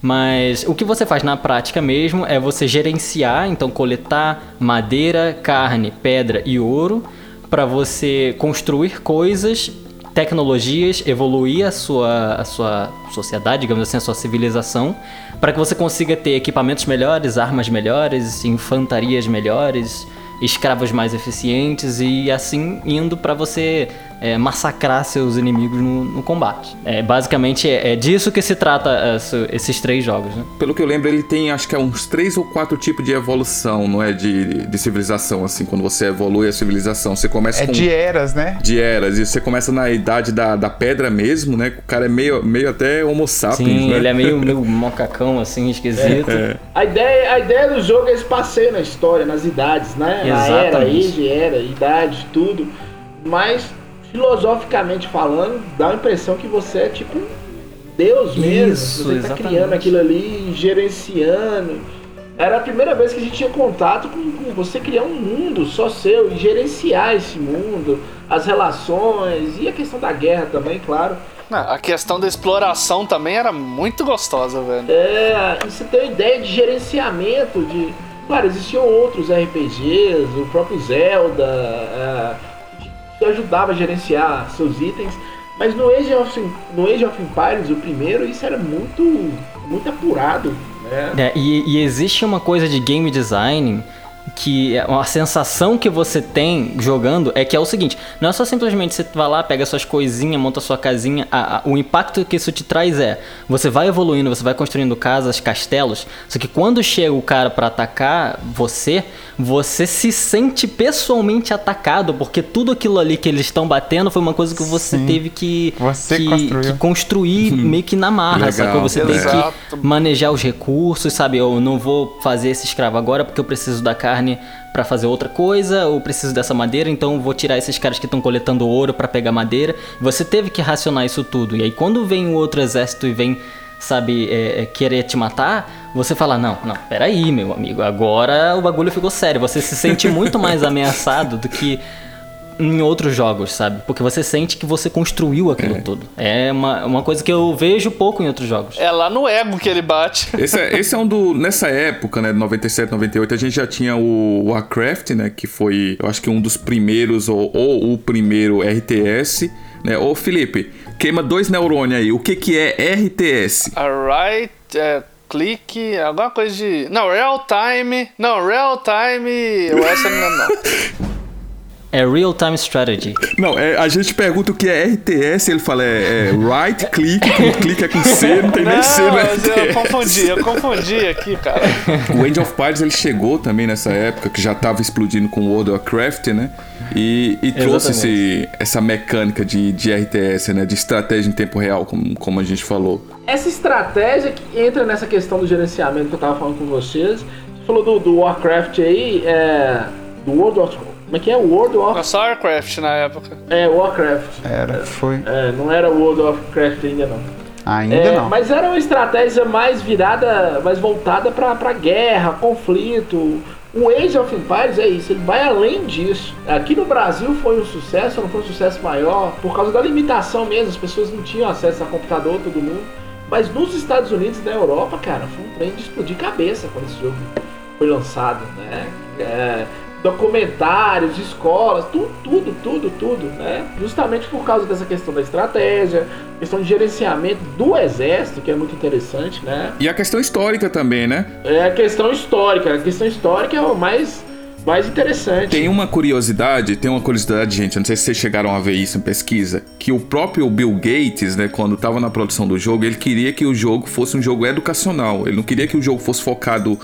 Mas o que você faz na prática mesmo é você gerenciar, então coletar madeira, carne, pedra e ouro para você construir coisas, tecnologias, evoluir a sua, a sua sociedade, digamos assim, a sua civilização, para que você consiga ter equipamentos melhores, armas melhores, infantarias melhores, escravos mais eficientes e assim indo para você é, massacrar seus inimigos no, no combate. É, basicamente é, é, disso que se trata essa, esses três jogos. Né? Pelo que eu lembro, ele tem acho que é uns três ou quatro tipos de evolução, não é? De, de civilização, assim, quando você evolui a civilização. Você começa É com. de eras, né? de eras, e você começa na idade da, da pedra mesmo, né? O cara é meio, meio até homo sapiens, Sim, né? ele é meio, meio *laughs* mocacão assim, esquisito. A ideia, a ideia do jogo é esse passeio na história, nas idades, né? Na era, Exatamente. age, era, idade, tudo. Mas, filosoficamente falando, dá a impressão que você é tipo um Deus mesmo. Isso, você tá exatamente. criando aquilo ali, gerenciando. Era a primeira vez que a gente tinha contato com, com você criar um mundo só seu e gerenciar esse mundo, as relações e a questão da guerra também, claro. Não, a questão da exploração também era muito gostosa, velho. É, e você tem uma ideia de gerenciamento de. Claro, existiam outros RPGs, o próprio Zelda, é, que ajudava a gerenciar seus itens, mas no Age of, no Age of Empires, o primeiro, isso era muito, muito apurado, né? É, e, e existe uma coisa de game design que é uma sensação que você tem jogando é que é o seguinte, não é só simplesmente você vai lá, pega suas coisinhas, monta sua casinha, a- a- o impacto que isso te traz é, você vai evoluindo, você vai construindo casas, castelos, só que quando chega o cara pra atacar você, você se sente pessoalmente atacado, porque tudo aquilo ali que eles estão batendo foi uma coisa que você Sim. teve que, Você que, que construir meio que na marra, Legal, sacou? Você tem exato. que manejar os recursos, sabe? Eu não vou fazer esse escravo agora porque eu preciso da carne pra fazer outra coisa, ou preciso dessa madeira, então vou tirar esses caras que estão coletando ouro pra pegar madeira. Você teve que racionar isso tudo. E aí quando vem o outro exército e vem, sabe, é, é, querer te matar, você fala: Não, não, peraí, meu amigo, agora o bagulho ficou sério. Você se sente muito mais *laughs* ameaçado do que em outros jogos, sabe? Porque você sente que você construiu aquilo tudo. É uma, uma coisa que eu vejo pouco em outros jogos. É lá no ego que ele bate. *laughs* Esse é, esse é um do. Nessa época, né, 97, 98, a gente já tinha o Warcraft, né? Que foi, eu acho que um dos primeiros, ou, ou o primeiro RTS, né? Ô Felipe, queima dois neurônios aí. O que, que é RTS? Alright, é, clique, alguma coisa de. Não, real time. Não, real time. Eu essa não, não. *laughs* É Real Time Strategy. Não, é, a gente pergunta o que é RTS, ele fala é, é right click, com clique é com C, não tem nem C no mas eu *laughs* confundi, eu confundi aqui, cara. O Age of Empires ele chegou também nessa época, que já tava explodindo com World of Warcraft, né? E, e trouxe esse, essa mecânica de, de RTS, né? De estratégia em tempo real, como, como a gente falou. Essa estratégia que entra nessa questão do gerenciamento que eu tava falando com vocês. Você falou do, do Warcraft aí, é. Do World of. Como é que é? World of. Só Warcraft na época. É, Warcraft. Era, foi. É, não era World of Warcraft ainda não. Ainda É, não. Mas era uma estratégia mais virada, mais voltada pra, pra guerra, conflito. O Age of Empires é isso, ele vai além disso. Aqui no Brasil foi um sucesso, não foi um sucesso maior, por causa da limitação mesmo, as pessoas não tinham acesso a computador, todo mundo. Mas nos Estados Unidos e na Europa, cara, foi um trem de explodir cabeça quando esse jogo foi lançado, né? É, documentários, escolas, tudo, tudo, tudo, tudo, né? Justamente por causa dessa questão da estratégia, questão de gerenciamento do exército, que é muito interessante, né? E a questão histórica também, né? É a questão histórica, a questão histórica é o mais, mais interessante. Tem uma curiosidade, tem uma curiosidade, gente, eu não sei se vocês chegaram a ver isso em pesquisa, que o próprio Bill Gates, né, quando estava na produção do jogo, ele queria que o jogo fosse um jogo educacional. Ele não queria que o jogo fosse focado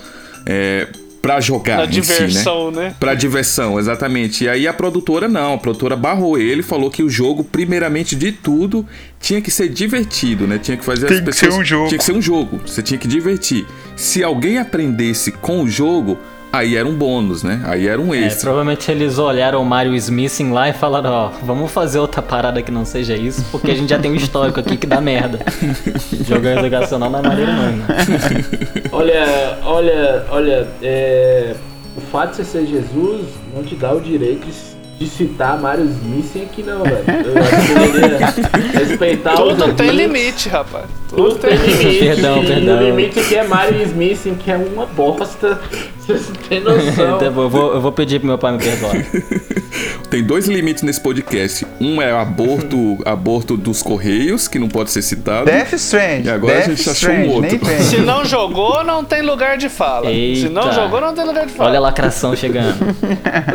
é, pra jogar Na em si, né? diversão, né? Pra diversão, exatamente. E aí a produtora não, a produtora barrou ele, falou que o jogo, primeiramente de tudo, tinha que ser divertido, né? Tinha que fazer Tem as que pessoas. ser um jogo. Tinha que ser um jogo. Você tinha que divertir. Se alguém aprendesse com o jogo, aí era um bônus, né? Aí era um É, extra. provavelmente eles olharam o Mario Smithing lá e falaram, ó, vamos fazer outra parada que não seja isso, porque a gente já tem um histórico aqui que dá merda. *laughs* Jogo educacional não é maneiro não, né? *laughs* Olha, olha, olha, é, o fato de você ser Jesus não te dá o direito de, de citar Mário Smith aqui não, velho. Eu acho que deveria *laughs* respeitar os Tudo tem limite, rapaz. Tudo tem limite. Perdão, e perdão. O limite aqui é Mário Smith, que é uma bosta. *laughs* Vocês não têm noção. Então, eu, vou, eu vou pedir pro meu pai me perdoar. *laughs* Tem dois limites nesse podcast. Um é aborto, aborto dos correios, que não pode ser citado. Death Strange. E agora a Death gente achou um Strange, outro. Se não jogou, não tem lugar de fala. Se não Eita. jogou, não tem lugar de fala. Olha a lacração chegando.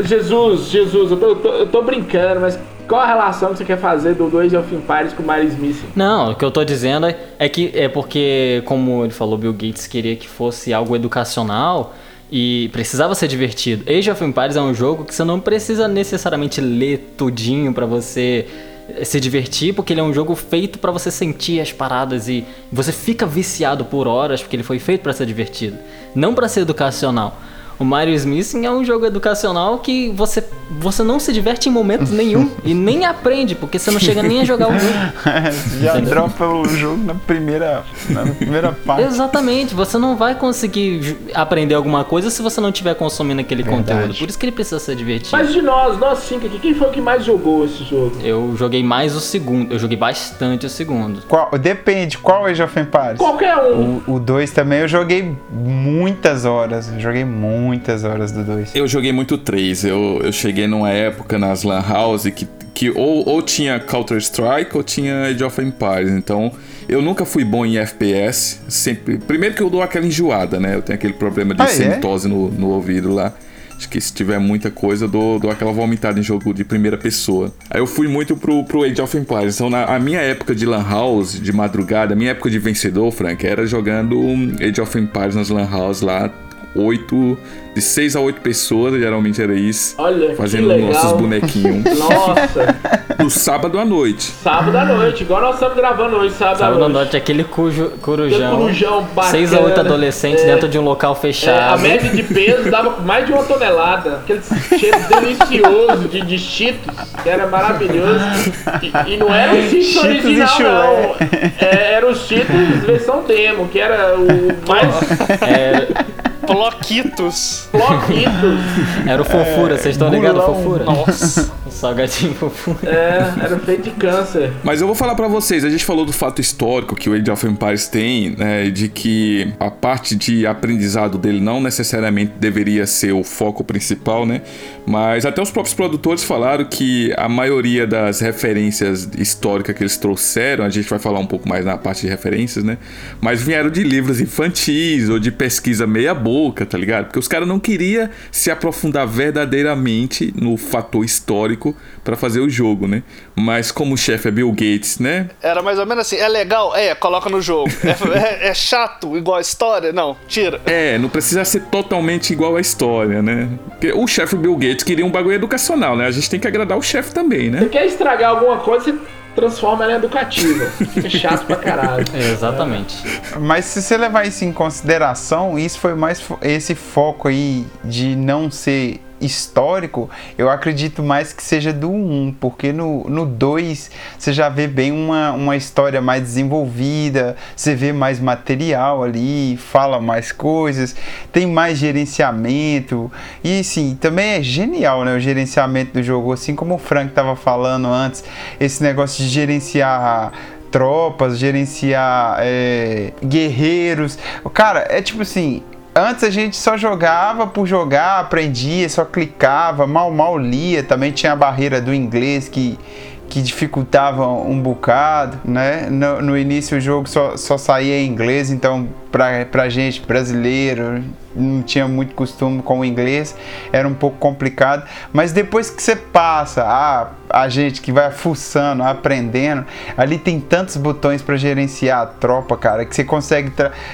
Jesus, Jesus, eu tô, eu tô- eu tô brincando, mas qual a relação que você quer fazer do Age of Empires com o Mário Smith? Não, o que eu tô dizendo é- é que é porque, como ele falou, Bill Gates queria que fosse algo educacional e precisava ser divertido. Age of Empires é um jogo que você não precisa necessariamente ler tudinho pra você eh, se divertir, porque ele é um jogo feito pra você sentir as paradas e você fica viciado por horas porque ele foi feito pra ser divertido, não pra ser educacional. O Mario Smithing é um jogo educacional que você, você não se diverte em momento nenhum *laughs* e nem aprende, porque você não chega nem a jogar o jogo. *laughs* Já dropa o jogo na primeira, na primeira parte. Exatamente, você não vai conseguir aprender alguma coisa se você não estiver consumindo aquele Verdade. conteúdo. Por isso que ele precisa ser divertido. Mas de nós, nós cinco aqui, quem foi o que mais jogou esse jogo? Eu joguei mais o segundo, eu joguei bastante o segundo. Qual, depende, qual Age of Empires? Qualquer um. O 2 também eu joguei muitas horas. Eu joguei muitas horas do 2. Eu joguei muito 3. Eu, eu cheguei numa época nas Lan House que, que ou, ou tinha Counter-Strike ou tinha Age of Empires. Então, eu nunca fui bom em FPS. Sempre. Primeiro que eu dou aquela enjoada, né? Eu tenho aquele problema de Ah, é? no, no ouvido lá. Acho que se tiver muita coisa, eu dou, dou aquela vomitada em jogo de primeira pessoa. Aí eu fui muito pro, pro Age of Empires. Então, na a minha época de Lan House, de madrugada, a minha época de vencedor, Frank, era jogando Age of Empires nas Lan House lá. Oito, de seis a oito pessoas, geralmente era isso. Olha, Fazendo que legal. nossos bonequinhos. *laughs* Nossa, No sábado à noite. sábado à noite, igual nós estamos gravando hoje, sábado, Sabe à no noite. norte aquele cujo, Aquele corujão. corujão bacana. Seis a oito adolescentes É. dentro de um local É, a fechado. média de peso dava mais de uma tonelada. Aquele cheiro delicioso de, de cheetos, que era maravilhoso. E, e não era o cheetos Cheetos original, não. É, era o cheetos versão demo, que era o mais É, Bloquitos. floquitos. era o fofura, vocês estão ligados fofura? Nossa. O salgadinho fofura. É, era feito de câncer. Mas eu vou falar pra vocês, a gente falou do fato histórico que o Age of Empires tem, né, de que a parte de aprendizado dele não necessariamente deveria ser o foco principal, né? Mas até os próprios produtores falaram que a maioria das referências históricas que eles trouxeram, a gente vai falar um pouco mais na parte de referências, né? Mas vieram de livros infantis ou de pesquisa meia boca, tá ligado? Porque os caras não queriam se aprofundar verdadeiramente no fator histórico pra fazer o jogo, né? Mas como o chefe é Bill Gates, né? Era mais ou menos assim. É legal? É, coloca no jogo. É, é- é chato, igual a história? Não, tira. É, não precisa ser totalmente igual à história, né? Porque o chefe Bill Gates queria um bagulho educacional, né? A gente tem que agradar o chefe também, né? Você quer estragar alguma coisa, você transforma ela em educativa. Fica chato pra caralho. *laughs* Exatamente. Mas se você levar isso em consideração, isso foi mais fo- esse foco aí de não ser histórico, eu acredito mais que seja do 1, porque no, no 2 você já vê bem uma, uma história mais desenvolvida, você vê mais material ali, fala mais coisas, tem mais gerenciamento, e sim, também é genial né, o gerenciamento do jogo, assim como o Frank estava falando antes, esse negócio de gerenciar tropas, gerenciar é, guerreiros. Cara, é tipo assim. Antes a gente só jogava por jogar, aprendia, só clicava, mal mal lia. Também tinha a barreira do inglês que, que dificultava um bocado, né? No, no início o jogo só, só saía em inglês, então pra, pra gente brasileiro não tinha muito costume com o inglês, era um pouco complicado. Mas depois que você passa, a, a gente que vai fuçando, aprendendo, ali tem tantos botões para gerenciar a tropa, cara, que você consegue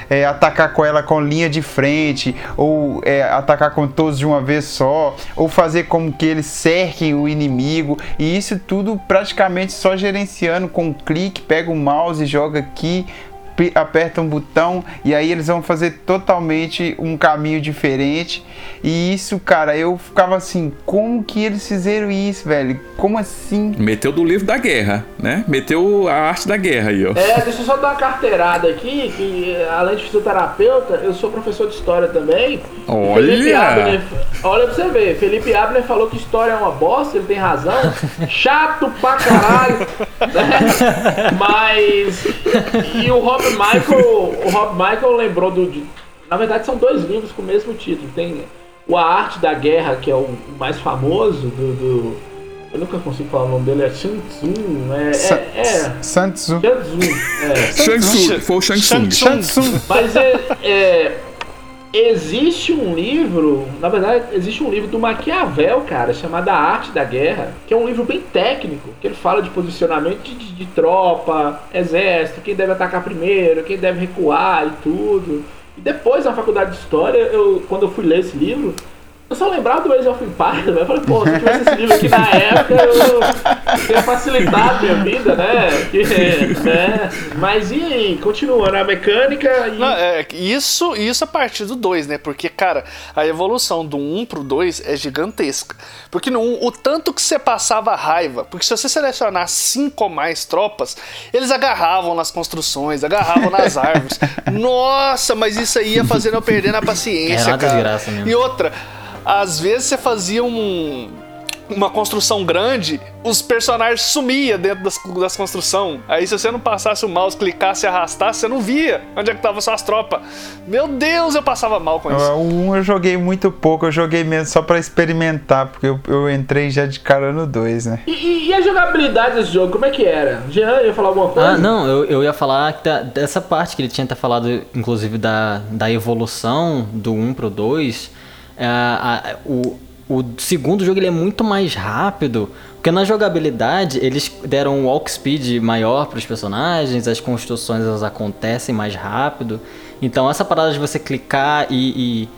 é, atacar com ela com linha de frente, ou é, atacar com todos de uma vez só, ou fazer como que eles cerquem o inimigo, e isso tudo praticamente só gerenciando com um clique, pega o mouse e joga aqui aperta um botão e aí eles vão fazer totalmente um caminho diferente. E isso, cara, eu ficava assim, como que eles fizeram isso, velho? Como assim? Meteu do livro da guerra, né? Meteu a arte da guerra aí, ó. É, deixa eu só dar uma carteirada aqui, que além de fisioterapeuta, eu sou professor de história também. Olha! Abner, olha pra você ver, Felipe Abner falou que história é uma bosta, ele tem razão. Chato pra caralho. Né? *laughs* Mas. E o Rob Michael. O Rob Michael lembrou do. De, na verdade, são dois livros com o mesmo título. Tem o A Arte da Guerra, que é o mais famoso do, do eu nunca consigo falar o nome dele, é Shang Tsung, é... Sa é, é Shang Tsung. Shang Tsung, é. Shang Tsung, foi o Shang Tsung. Shang Tsung. Mas é, é, existe um livro, na verdade, existe um livro do Maquiavel, cara, chamado A Arte da Guerra, que é um livro bem técnico, que ele fala de posicionamento de, de, de tropa, exército, quem deve atacar primeiro, quem deve recuar e tudo. E depois, na faculdade de História, eu, quando eu fui ler esse livro, eu só lembrava do Age of Empires, né? Eu falei, pô, se eu tivesse esse livro aqui na época, eu teria facilitado minha vida, né? Que, né? Mas e aí? Continuando a mecânica e... Não, é, isso, isso a partir do 2, né? Porque, cara, a evolução do 1 um pro 2 é gigantesca. Porque no 1, um, o tanto que você passava raiva, porque se você selecionar 5 ou mais tropas, eles agarravam nas construções, agarravam nas *laughs* árvores. Nossa, mas isso aí ia fazendo eu perder na paciência, é cara. Desgraça mesmo. E outra às vezes você fazia um, uma construção grande, os personagens sumiam dentro das, das construções. Aí se você não passasse o mouse, clicasse e arrastasse, você não via onde é que estavam suas tropas. Meu Deus, eu passava mal com isso. O 1 eu joguei muito pouco, eu joguei mesmo só para experimentar, porque eu, eu, entrei já de cara no 2, né? E, e, a jogabilidade desse jogo, como é que era? Jean, ia falar alguma coisa? Ah, não, eu, eu ia falar da, dessa parte que ele tinha até falado, inclusive, da, da evolução do 1 pro 2 é, o, o segundo jogo ele é muito mais rápido, porque na jogabilidade eles deram um walk speed maior para os personagens, as construções elas acontecem mais rápido. Então essa parada de você clicar e,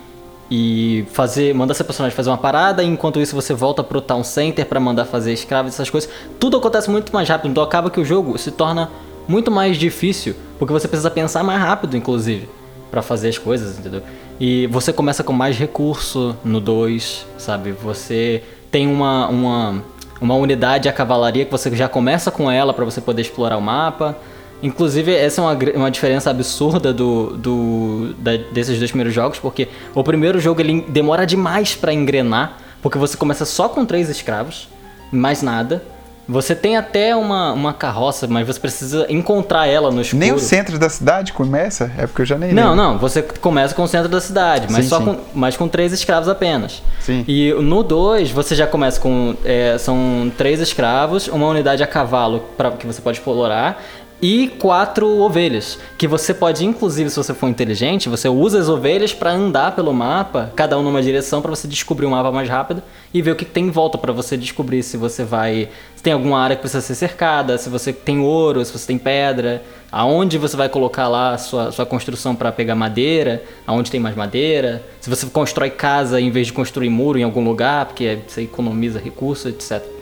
e, e fazer, mandar seu personagem fazer uma parada, e enquanto isso você volta pro town center para mandar fazer escravos, essas coisas, tudo acontece muito mais rápido. Então acaba que o jogo se torna muito mais difícil, porque você precisa pensar mais rápido, inclusive, para fazer as coisas, entendeu? E você começa com mais recurso no 2, sabe? Você tem uma, uma, uma unidade, a cavalaria, que você já começa com ela para você poder explorar o mapa. Inclusive, essa é uma, uma diferença absurda do, do, da, desses dois primeiros jogos, porque o primeiro jogo ele demora demais para engrenar, porque você começa só com três escravos, mais nada. Você tem até uma, uma carroça, mas você precisa encontrar ela no escuro. Nem o centro da cidade começa? É porque eu já nem Não, lembro. não. Você começa com o centro da cidade, mas sim, só sim. Com, mas com três escravos apenas. Sim. E no 2, você já começa com... É, são três escravos, uma unidade a cavalo pra, que você pode explorar e quatro ovelhas, que você pode, inclusive, se você for inteligente, você usa as ovelhas para andar pelo mapa, cada um numa direção, para você descobrir o mapa mais rápido e ver o que tem em volta para você descobrir se você vai, se tem alguma área que precisa ser cercada, se você tem ouro, se você tem pedra, aonde você vai colocar lá a sua, sua construção para pegar madeira, aonde tem mais madeira, se você constrói casa em vez de construir muro em algum lugar, porque você economiza recursos, etc.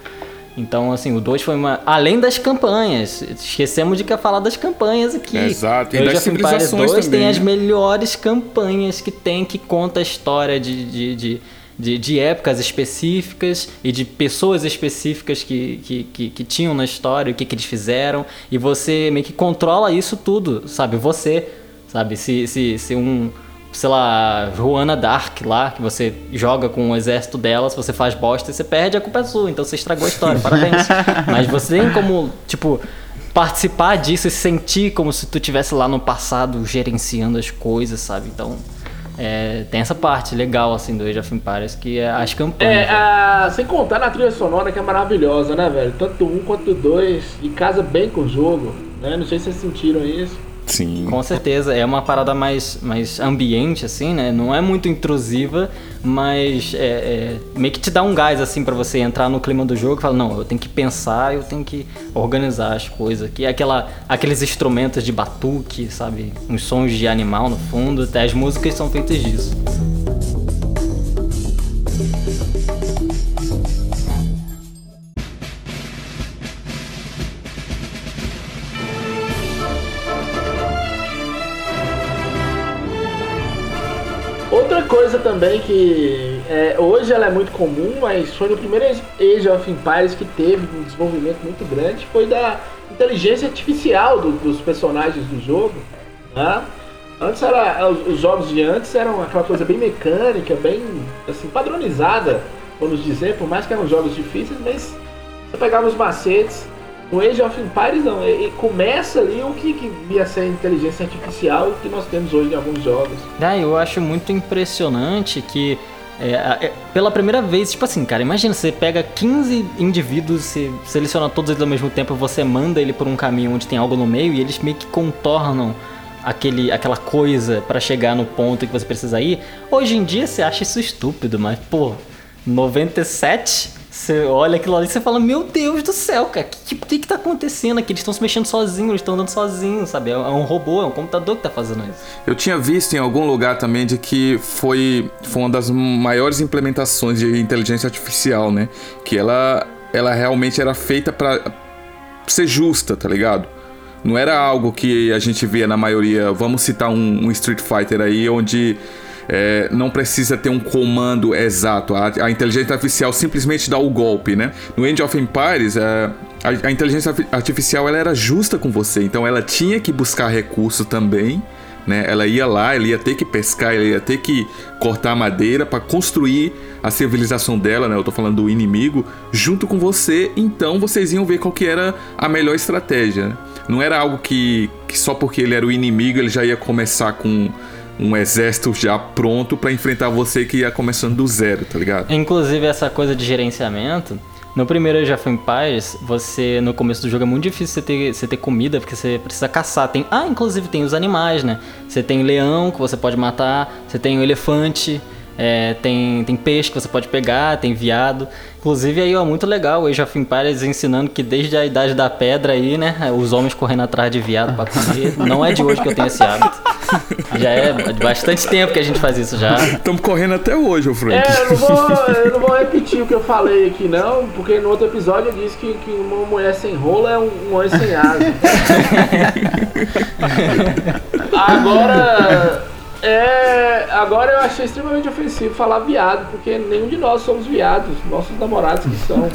Então, assim, o 2 foi uma. Além das campanhas. Esquecemos de que falar das campanhas aqui. Exato, e Age das Empires 2 também, tem as melhores campanhas que tem, que conta a história de, de, de, de, de épocas específicas e de pessoas específicas que, que, que, que tinham na história, o que, que eles fizeram. E você meio que controla isso tudo, sabe? Você, sabe? Se, se, se um sei lá, Juana Dark lá, que você joga com o exército dela, se você faz bosta e você perde, a culpa é sua, então você estragou a história, parabéns. *laughs* Mas você tem como, tipo, participar disso e sentir como se tu estivesse lá no passado gerenciando as coisas, sabe? Então, é, tem essa parte legal, assim, do Age of Empires, que é as campanhas. É, a, sem contar na trilha sonora que é maravilhosa, né, velho? Tanto um quanto dois, e casa bem com o jogo, né? Não sei se vocês sentiram isso. Sim. Com certeza, é uma parada mais, mais ambiente, assim, né? Não é muito intrusiva, mas é, é, meio que te dá um gás, assim, para você entrar no clima do jogo e falar, não, eu tenho que pensar, eu tenho que organizar as coisas aqui. Aquela, aqueles instrumentos de batuque, sabe? Uns sons de animal no fundo, até as músicas são feitas disso. Coisa também que é, hoje ela é muito comum, mas foi no primeiro Age of Empires que teve um desenvolvimento muito grande, foi da inteligência artificial do- dos personagens do jogo. Né? Antes era, os, os jogos de antes eram aquela coisa bem mecânica, bem assim, padronizada, vamos dizer, por mais que eram jogos difíceis, mas você pegava os macetes. No Age of Empires não, e, e começa ali o que, que ia ser a inteligência artificial que nós temos hoje em alguns jogos. Ah, eu acho muito impressionante que é, é, pela primeira vez, tipo assim, cara, imagina, você pega 15 indivíduos, você seleciona todos eles ao mesmo tempo, você manda ele por um caminho onde tem algo no meio e eles meio que contornam aquele, aquela coisa pra chegar no ponto que você precisa ir. Hoje em dia você acha isso estúpido, mas, pô, 97, você olha aquilo ali e você fala, meu Deus do céu, cara, o que, que, que tá acontecendo aqui? Eles estão se mexendo sozinhos, eles estão andando sozinhos, sabe? É é um robô, é um computador que tá fazendo isso. Eu tinha visto em algum lugar também de que foi, foi uma das maiores implementações de inteligência artificial, né? Que ela, ela realmente era feita pra ser justa, tá ligado? Não era algo que a gente via na maioria. Vamos citar um, um Street Fighter aí, onde é, não precisa ter um comando exato. A, a inteligência artificial simplesmente dá o golpe, né? No Age of Empires, é, a, a inteligência arti- artificial ela era justa com você, então ela tinha que buscar recurso também. Né? Ela ia lá, ela ia ter que pescar, ela ia ter que cortar madeira para construir a civilização dela, né? Eu tô falando do inimigo, junto com você, então vocês iam ver qual que era a melhor estratégia. né? Não era algo que, que só porque ele era o inimigo ele já ia começar com um exército já pronto para enfrentar você que ia começando do zero, tá ligado? Inclusive, essa coisa de gerenciamento. No primeiro Age of Empires, você, no começo do jogo, é muito difícil você ter, você ter comida, porque você precisa caçar. Tem, ah, inclusive tem os animais, né? Você tem leão que você pode matar, você tem o elefante, é, tem, tem peixe que você pode pegar, tem viado. Inclusive aí, ó, muito legal o Age of Empires ensinando que desde a idade da pedra aí, né? Os homens correndo atrás de viado pra comer. Não é de hoje que eu tenho esse hábito. *laughs* Já é de bastante tempo que a gente faz isso já. Estamos correndo até hoje, ô Frank. É, eu não, vou, eu não vou repetir o que eu falei aqui não, porque no outro episódio eu disse que, que uma mulher sem rola é um, um anjo sem asa. *laughs* Agora, é, agora eu achei extremamente ofensivo falar viado, porque nenhum de nós somos viados, nossos namorados que são.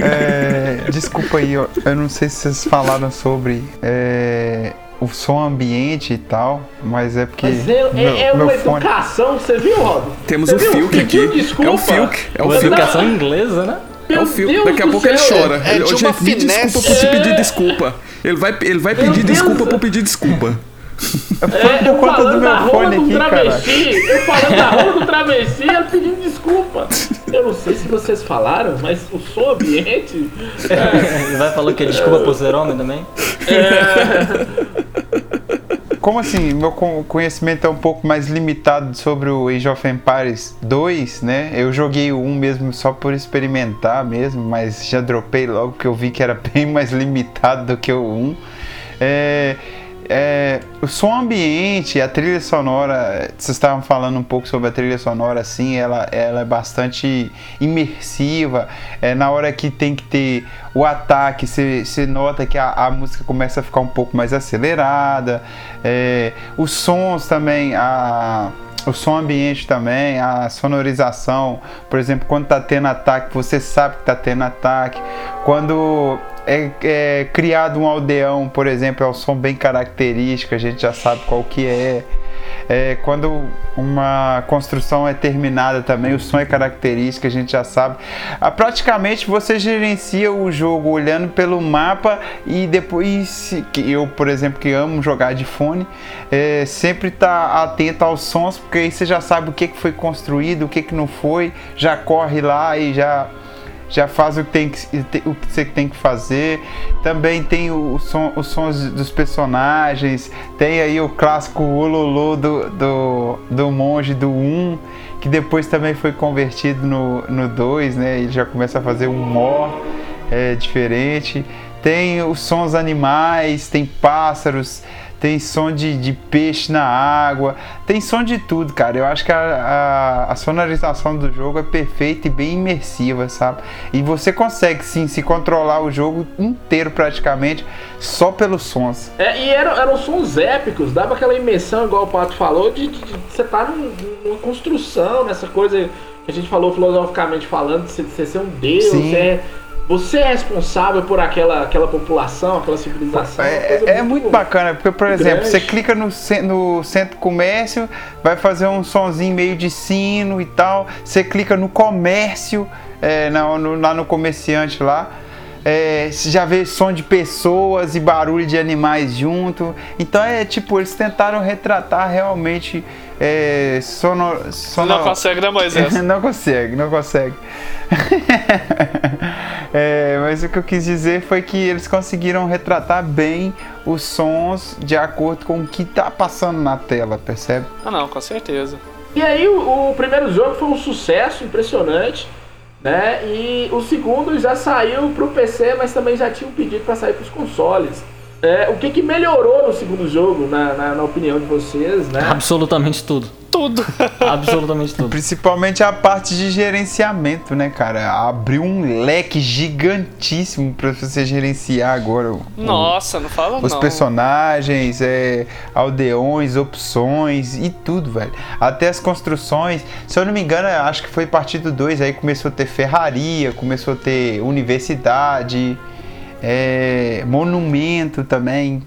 É, desculpa aí, ó, eu não sei se vocês falaram sobre é, o som ambiente e tal, mas é porque. Mas é, meu- é, é uma fone- educação, você viu, Rob? Temos Você o viu? Pediu aqui. desculpa. É o Filk. É o Uma Filk. educação inglesa, né? É Meu o Filk. Deus Daqui a pouco ele céu. chora. É de Hoje, uma me finesse. desculpa por te É. pedir desculpa. Ele vai, ele vai Meu pedir Deus. desculpa por pedir desculpa. É, por conta falando do meu fone do aqui, cara. eu falando da rola do travesti, ele pedindo desculpa. Eu não sei se vocês falaram, mas o som ambiente. Ele vai falar que é desculpa por ser homem também. Como assim? Meu co- conhecimento é um pouco mais limitado sobre o Age of Empires 2, né? Eu joguei o 1 mesmo só por experimentar mesmo, mas já dropei logo que eu vi que era *laughs* bem mais limitado do que o 1. É, é, o som ambiente, a trilha sonora, vocês estavam falando um pouco sobre a trilha sonora, assim, ela, ela é bastante imersiva. É, na hora que tem que ter o ataque, você nota que a, a música começa a ficar um pouco mais acelerada. É, os sons também, a, o som ambiente também, a sonorização, por exemplo, quando tá tendo ataque, você sabe que tá tendo ataque. Quando é, é criado um aldeão, por exemplo, é um som bem característico, a gente já sabe qual que é. É, quando uma construção é terminada também, o som é característico, a gente já sabe. Ah, praticamente você gerencia o jogo olhando pelo mapa e depois, eu, por exemplo, que amo jogar de fone, é, sempre tá atento aos sons, porque aí você já sabe o que, que foi construído, o que, que não foi, já corre lá e já já faz o que, tem que, o que você tem que fazer. Também tem o som, os sons dos personagens. Tem aí o clássico Ololô do, do, do monge do 1, que depois também foi convertido no, no 2, né? Ele já começa a fazer um mó é, diferente. Tem os sons animais, tem pássaros, tem som de, de peixe na água, tem som de tudo, cara. Eu acho que a, a, a, sonorização do jogo é perfeita e bem imersiva, sabe? E você consegue sim se controlar o jogo inteiro praticamente só pelos sons. É, e eram, eram sons épicos, dava aquela imersão, igual o Pato falou, de, de, de você estar tá numa construção, nessa coisa que a gente falou filosoficamente falando, de você, ser um deus, sim. é você é responsável por aquela, aquela população, aquela civilização. É, é muito, muito, bacana, porque, por exemplo, grande. você clica no, no centro comércio, vai fazer um sonzinho meio de sino e tal. Você clica no comércio, é, no, lá no comerciante lá. É, você já vê som de pessoas e barulho de animais junto. Então é tipo, eles tentaram retratar realmente é, sono, sono... Não consegue, né, Moisés? *laughs* não consegue, não consegue. *laughs* é, mas o que eu quis dizer foi que eles conseguiram retratar bem os sons de acordo com o que está passando na tela, percebe? Ah, não, com certeza. E aí, o, o primeiro jogo foi um sucesso impressionante. Né? E o segundo já saiu para o PC, mas também já tinha um pedido para sair para os consoles. É, o que, que melhorou no segundo jogo, na, na, na opinião de vocês, né? Absolutamente tudo. Tudo. *laughs* Absolutamente tudo. Principalmente a parte de gerenciamento, né, cara? Abriu um leque gigantíssimo para você gerenciar agora. O, Nossa, não fala os não. Os personagens, é, aldeões, opções e tudo, velho. Até as construções. Se eu não me engano, acho que foi a partir do 2 aí começou a ter ferraria, começou a ter universidade é, monumento também,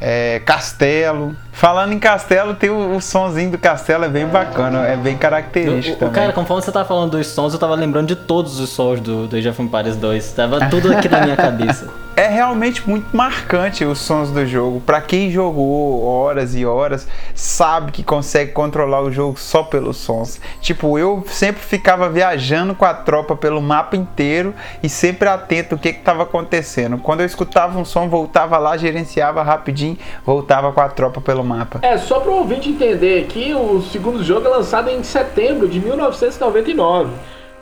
é, castelo. Falando em castelo, tem o, o sonzinho do castelo, é bem bacana, é bem característico. O, o, cara, conforme você tá falando dos sons, eu tava lembrando de todos os sons do, do Age of Empires 2. Tava tudo aqui na minha *laughs* cabeça. É realmente muito marcante os sons do jogo. Para quem jogou horas e horas, sabe que consegue controlar o jogo só pelos sons. Tipo, eu sempre ficava viajando com a tropa pelo mapa inteiro e sempre atento o que estava acontecendo. Quando eu escutava um som, voltava lá, gerenciava rapidinho, voltava com a tropa pelo mapa. É, só para o ouvinte entender que o segundo jogo é lançado em setembro de 1999.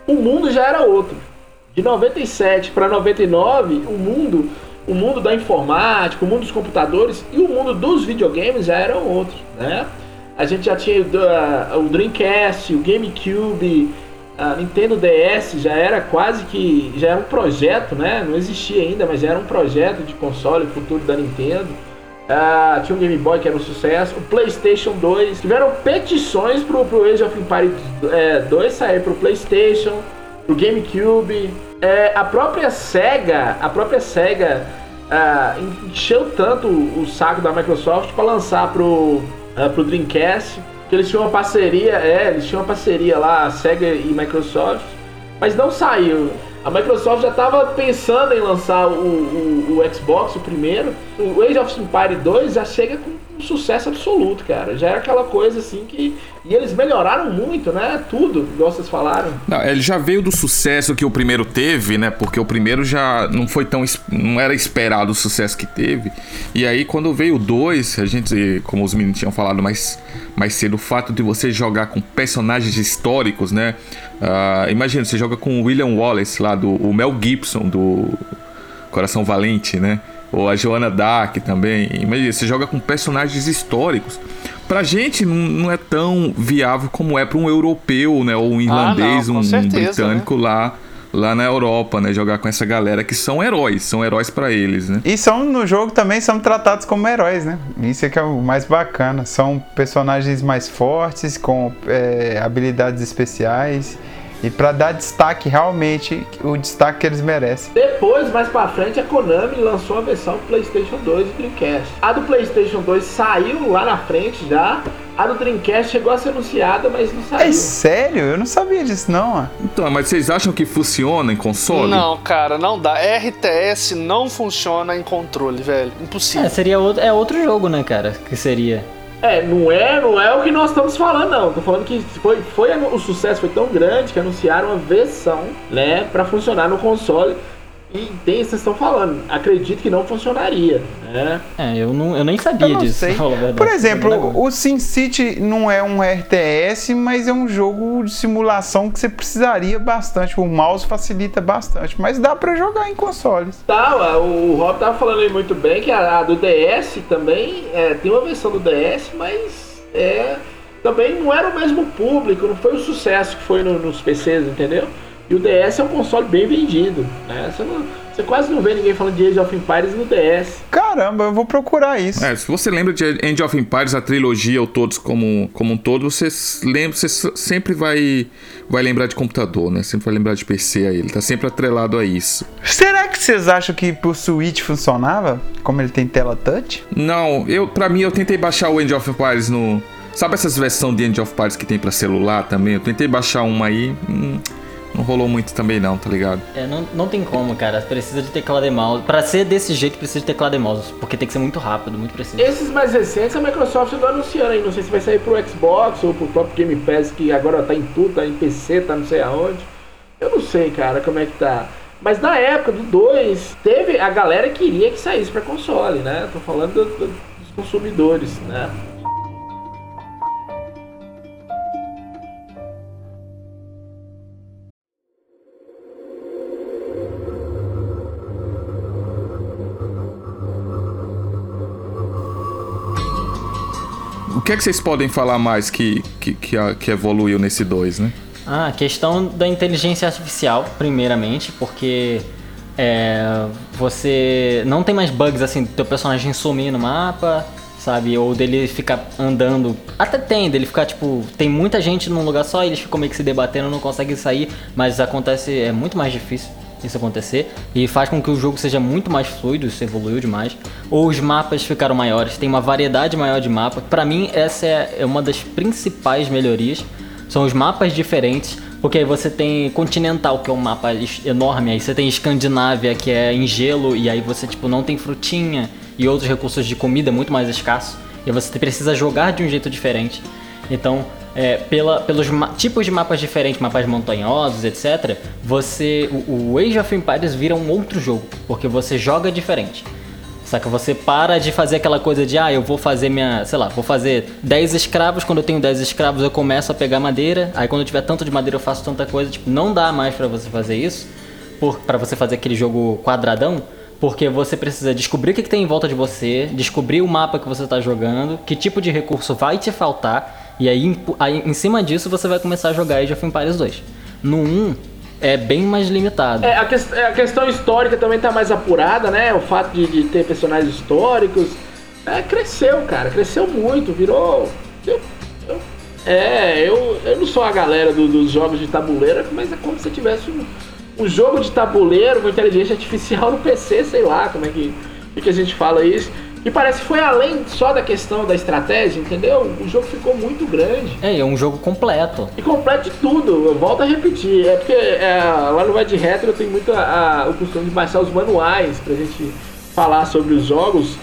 O mundo já era outro. De 97 para 99, o mundo, o mundo da informática, o mundo dos computadores e o mundo dos videogames já eram outros, né? A gente já tinha o, o Dreamcast, o GameCube, a Nintendo DS já era quase que já era um projeto, né? Não existia ainda, mas já era um projeto de console futuro da Nintendo. Uh, tinha um Game Boy que era um sucesso, o PlayStation 2. Tiveram petições pro, pro Age of Empires é, 2 sair pro PlayStation, pro GameCube. É, a própria Sega, a própria Sega uh, encheu tanto o saco da Microsoft para lançar pro, uh, pro Dreamcast que eles tinham uma parceria, é, eles tinham uma parceria lá, Sega e Microsoft, mas não saiu. A Microsoft já estava pensando em lançar o, o, o, Xbox, o primeiro. O Age of Empires 2 já chega com um sucesso absoluto, cara. Já era aquela coisa assim que. E eles melhoraram muito, né? Tudo, igual vocês falaram. Não, ele já veio do sucesso que o primeiro teve, né? Porque o primeiro já não foi tão. não era esperado o sucesso que teve. E aí, quando veio o 2, a gente, como os meninos tinham falado mais, mais cedo, o fato de você jogar com personagens históricos, né? Uh, imagina, você joga com o William Wallace lá, do o Mel Gibson, do Coração Valente, né? Ou a Joana Dark também. Imagina, você joga com personagens históricos. Pra gente não, não é tão viável como é para um europeu, né? Ou um irlandês, ah, não, um certeza, britânico né? lá lá na Europa, né? Jogar com essa galera que são heróis, são heróis para eles, né? E são no jogo também são tratados como heróis, né? Isso é que é o mais bacana. São personagens mais fortes, com é, habilidades especiais. E para dar destaque realmente, o destaque que eles merecem. Depois, mais para frente, a Konami lançou a versão PlayStation 2 e Dreamcast. A do PlayStation 2 saiu lá na frente já. A do Dreamcast chegou a ser anunciada, mas não saiu. É sério? Eu não sabia disso, não. Então, mas vocês acham que funciona em console? Não, cara, não dá. RTS não funciona em controle, velho. Impossível. É, seria outro, é outro jogo, né, cara? Que seria. É, não é, não é o que nós estamos falando, não. Tô falando que foi, foi o sucesso foi tão grande que anunciaram uma versão, né, para funcionar no console. E tem, vocês estão falando, acredito que não funcionaria, né? É, eu, não, eu nem sabia Eu não disso. *laughs* Por exemplo, Agora. o SimCity não é um RTS, mas é um jogo de simulação que você precisaria bastante. O mouse facilita bastante, mas dá pra jogar em consoles. Tá, o Rob tava falando aí muito bem que a, a do DS também é, tem uma versão do DS, mas é também não era o mesmo público, não foi o sucesso que foi no- nos PCs, entendeu? E o DS é um console bem vendido, né? Você, não- você quase não vê ninguém falando de Age of Empires no DS. Caramba, eu vou procurar isso. É, se você lembra de End of Empires, a trilogia ou todos como, como um todo, você lembra, você sempre vai vai lembrar de computador, né? Sempre vai lembrar de PC aí. Ele tá sempre atrelado a isso. Será que vocês acham que pro Switch funcionava? Como ele tem tela touch? Não, eu para mim eu tentei baixar o End of Empires no Sabe essas versões de End of Empires que tem pra celular também? Eu tentei baixar uma aí, hum, não rolou muito também não, tá ligado? É, não, não tem como, cara. Precisa de teclado e mouse. Pra ser desse jeito, precisa de teclado e mouse. Porque tem que ser muito rápido, muito preciso. Esses mais recentes a Microsoft não anunciando aí, não sei se vai sair pro Xbox ou pro próprio Game Pass, que agora tá em tudo, tá em PC, tá não sei aonde. Eu não sei, cara, como é que tá. Mas na época do 2, teve a galera que queria que saísse pra console, né? Tô falando do- do- dos consumidores, né? Que é que vocês podem falar mais que, que, que, que evoluiu nesse 2, né? Ah, a questão da inteligência artificial, primeiramente, porque é, você não tem mais bugs assim, do teu personagem sumir no mapa, sabe? Ou dele ficar andando. Até tem, dele ficar tipo. Tem muita gente num lugar só, eles ficam meio que se debatendo, não conseguem sair, mas acontece, é muito mais difícil isso acontecer e faz com que o jogo seja muito mais fluido, isso evoluiu demais. Ou os mapas ficaram maiores, tem uma variedade maior de mapas. Pra mim, essa é é uma das principais melhorias. São os mapas diferentes, porque aí você tem Continental, que é um mapa enorme, aí você tem Escandinávia, que é em gelo, e aí você tipo não tem frutinha e outros recursos de comida muito mais escassos. E você precisa jogar de um jeito diferente. Então, é, pela, pelos tipos de mapas diferentes, mapas montanhosos, etc., você. O, o Age of Empires vira um outro jogo, porque você joga diferente. Saca? Você para de fazer aquela coisa de, ah, eu vou fazer minha, sei lá, vou fazer 10 escravos, quando eu tenho 10 escravos eu começo a pegar madeira, aí quando eu tiver tanto de madeira eu faço tanta coisa, tipo, não dá mais pra você fazer isso, por, pra você fazer aquele jogo quadradão, porque você precisa descobrir o que, que tem em volta de você, descobrir o mapa que você tá jogando, que tipo de recurso vai te faltar, e aí, em- aí em cima disso você vai começar a jogar Age of Empires 2. No 1 é bem mais limitado. É, a, ques- é, a questão histórica também tá mais apurada, né? O fato de, de ter personagens históricos. É, cresceu, cara. Cresceu muito. Virou. eu- eu- é, eu, eu não sou a galera do- dos jogos de tabuleiro, mas é como se tivesse um, um jogo de tabuleiro com inteligência artificial no PC, sei lá como é que, que, que a gente fala isso. E parece que foi além só da questão da estratégia, entendeu? O jogo ficou muito grande. É, é um jogo completo. E completo de tudo, eu volto a repetir. É porque é, lá no Vai de Retro eu tenho muito a- a- o costume de baixar os manuais pra gente falar sobre os jogos.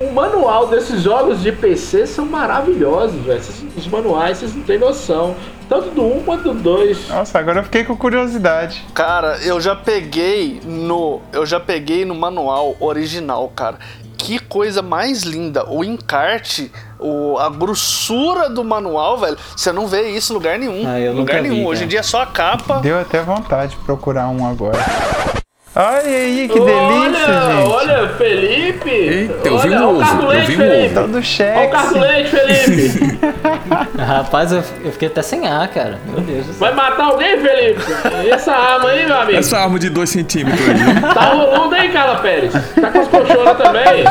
O manual desses jogos de PC são maravilhosos, velho. Esses- Os manuais, vocês não têm noção. Tanto do 1 quanto do 2. Nossa, agora eu fiquei com curiosidade. Cara, eu já peguei no. Eu já peguei no manual original, cara. Que coisa mais linda. O encarte, o, a grossura do manual, velho. Você não vê isso em lugar nenhum. Ah, eu nunca lugar vi, nenhum. Hoje cara. em dia é só a capa. Deu até vontade de procurar um agora. Olha aí, que olha, delícia, gente. olha, Felipe! Eita, eu vi olha, um olha o ovo, carro do eu leite, vi um Felipe! ovo. Todo Olha o carro do leite, Felipe! *laughs* Rapaz, eu, eu fiquei até sem ar, cara. Meu Deus do céu. Vai matar alguém, Felipe? E essa arma aí, meu amigo? Essa arma de 2 centímetros aí. né? Tá rolando aí, Carla Pérez? Tá com as colchonas também?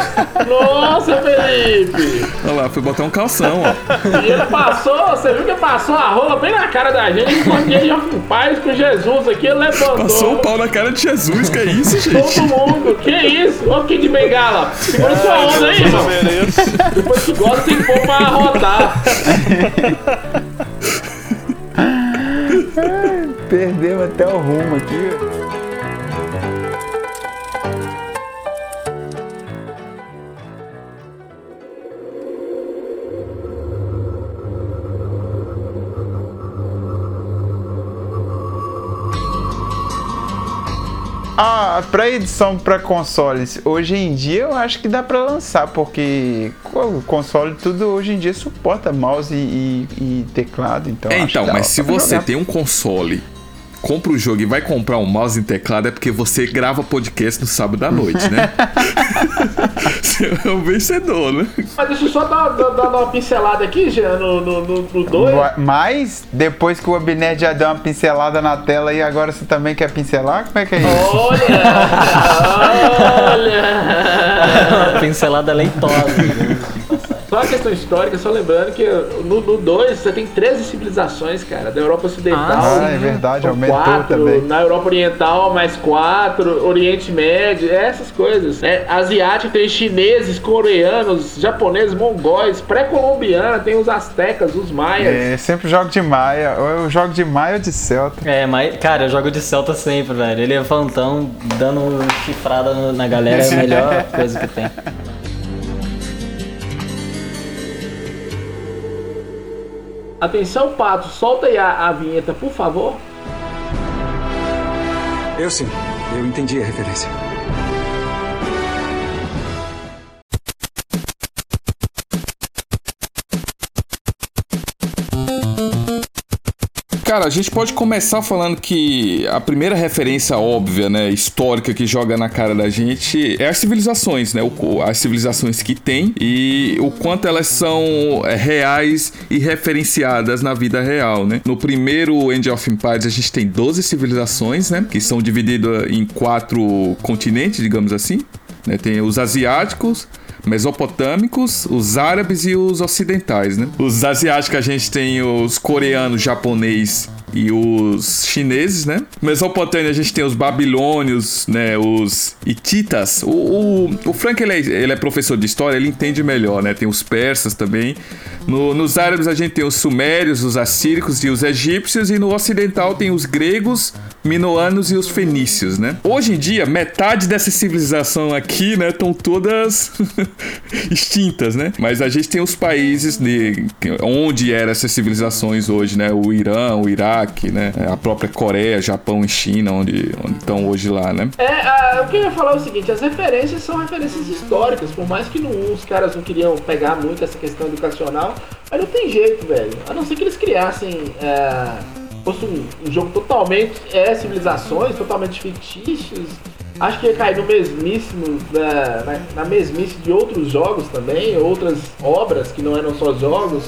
Nossa, Felipe! Olha lá, fui botar um calção, ó. E ele passou, você viu que ele passou a rola bem na cara da gente, porque ele já foi paz com Jesus aqui, ele levantou. Passou o pau na cara de Jesus, que é isso, gente? Todo mundo, que isso? Ô, Kid Bengala, segura sua onda aí, irmão. Depois que gosta, tem que pôr pra rodar. *laughs* Perdemos até o rumo aqui. A pré-edição para consoles, hoje em dia eu acho que dá para lançar, porque o console tudo hoje em dia suporta mouse e, e- teclado, então. É, então, mas se pra você jogar. tem um console, compra o jogo e vai comprar um mouse e teclado, é porque você grava podcast no sábado à noite, né? *laughs* Você é um vencedor, né? Mas deixa eu só dar, dar- dar uma pincelada aqui, Jean, no 2. No, no dois. Mas, depois que o Abner já deu uma pincelada na tela e agora você também quer pincelar? Como é que é isso? Olha! *laughs* Olha! Pincelada leitosa. Só uma questão histórica, só lembrando que no 2 você tem 13 civilizações, cara, da Europa Ocidental. Ah, é verdade, aumentou quatro, também. Na Europa Oriental, mais quatro, Oriente Médio, essas coisas. É, asiático tem chineses, coreanos, japoneses, mongóis, pré-colombiana, tem os astecas, os maias. É, sempre jogo de Maia, ou eu jogo de Maia ou de Celta. É, mas, cara, eu jogo de Celta sempre, velho. Ele é fantão, dando chifrada na galera é a melhor *laughs* coisa que tem. Atenção, Pato, solta aí a, a vinheta, por favor. Eu sim, eu entendi a referência. Cara, a gente pode começar falando que a primeira referência óbvia, né, histórica que joga na cara da gente é as civilizações, né? O- as civilizações que tem e o quanto elas são é, reais e referenciadas na vida real, né? No primeiro End of Empires a gente tem 12 civilizações, né? Que são divididas em quatro continentes, digamos assim. né? Tem os asiáticos, mesopotâmicos, os árabes e os ocidentais, né? Os asiáticos a gente tem os coreanos, japonês e os chineses, né? Mesopotâmia a gente tem os babilônios, né? Os hititas. O, o, o Frank, ele é, ele é professor de história, ele entende melhor, né? Tem os persas também. No- nos árabes a gente tem os sumérios, os assíricos e os egípcios. E no ocidental tem os gregos, minoanos e os fenícios, né? Hoje em dia, metade dessa civilização aqui, né? Estão todas *laughs* extintas, né? Mas a gente tem os países de, onde eram essas civilizações hoje, né? O Irã, o Iraque, né? A própria Coreia, Japão e China, onde, estão hoje lá, né? É, ah, o que eu ia falar é o seguinte, as referências são referências históricas, por mais que não, os caras não queriam pegar muito essa questão educacional, mas não tem jeito, velho. A não ser que eles criassem, é, fosse um, um jogo totalmente, é, civilizações, totalmente fictícios, acho que ia cair no mesmíssimo, da- na, na mesmice de outros jogos também, outras obras que não eram só jogos,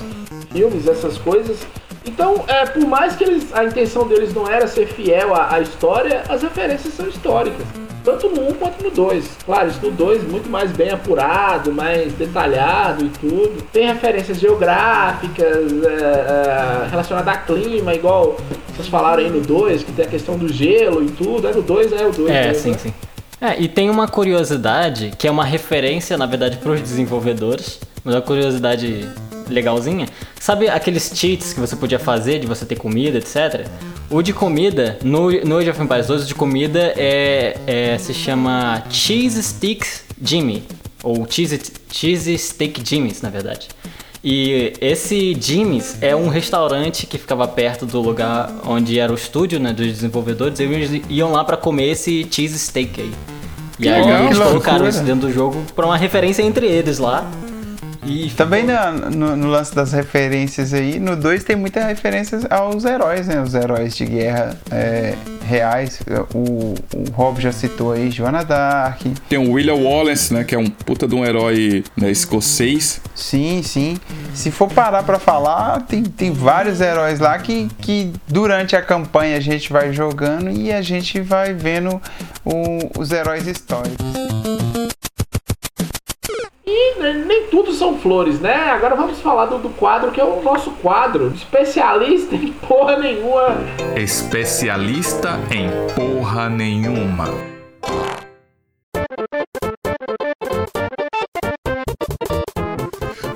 filmes, essas coisas. Então, é, por mais que eles, a intenção deles não era ser fiel à, à história, as referências são históricas. Tanto no 1 quanto no 2. Claro, isso no 2 muito mais bem apurado, mais detalhado e tudo. Tem referências geográficas, é, é, relacionadas a clima, igual vocês falaram aí no 2, que tem a questão do gelo e tudo. É no 2, é o 2. É, né? sim, sim. É, e tem uma curiosidade, que é uma referência, na verdade, para os desenvolvedores, mas é uma curiosidade legalzinha. Sabe aqueles cheats que você podia fazer de você ter comida, etc? O de comida, no, no Age of Empires 2, o de comida é, é- se chama Cheese Stick Jimmy, ou Cheese, cheese Steak Jimmy's, na verdade. E esse Jimmy's é um restaurante que ficava perto do lugar onde era o estúdio né, dos desenvolvedores. E eles iam lá pra comer esse cheese steak aí. E aí legal, eles colocaram isso dentro do jogo pra uma referência entre eles lá. E Também na- no, no lance das referências aí, no 2 tem muitas referências aos heróis, né? Os heróis de guerra é, reais. O, o Rob já citou aí Joana Dark. Tem o William Wallace, né? Que é um puta de um herói né, escocês. Sim, sim. Se for parar pra falar, tem, tem vários heróis lá que, que durante a campanha a gente vai jogando e a gente vai vendo o- os heróis históricos. Né, nem tudo são flores, né? Agora vamos falar do, do quadro que é o nosso quadro. Especialista em *laughs* porra nenhuma. Especialista em porra nenhuma.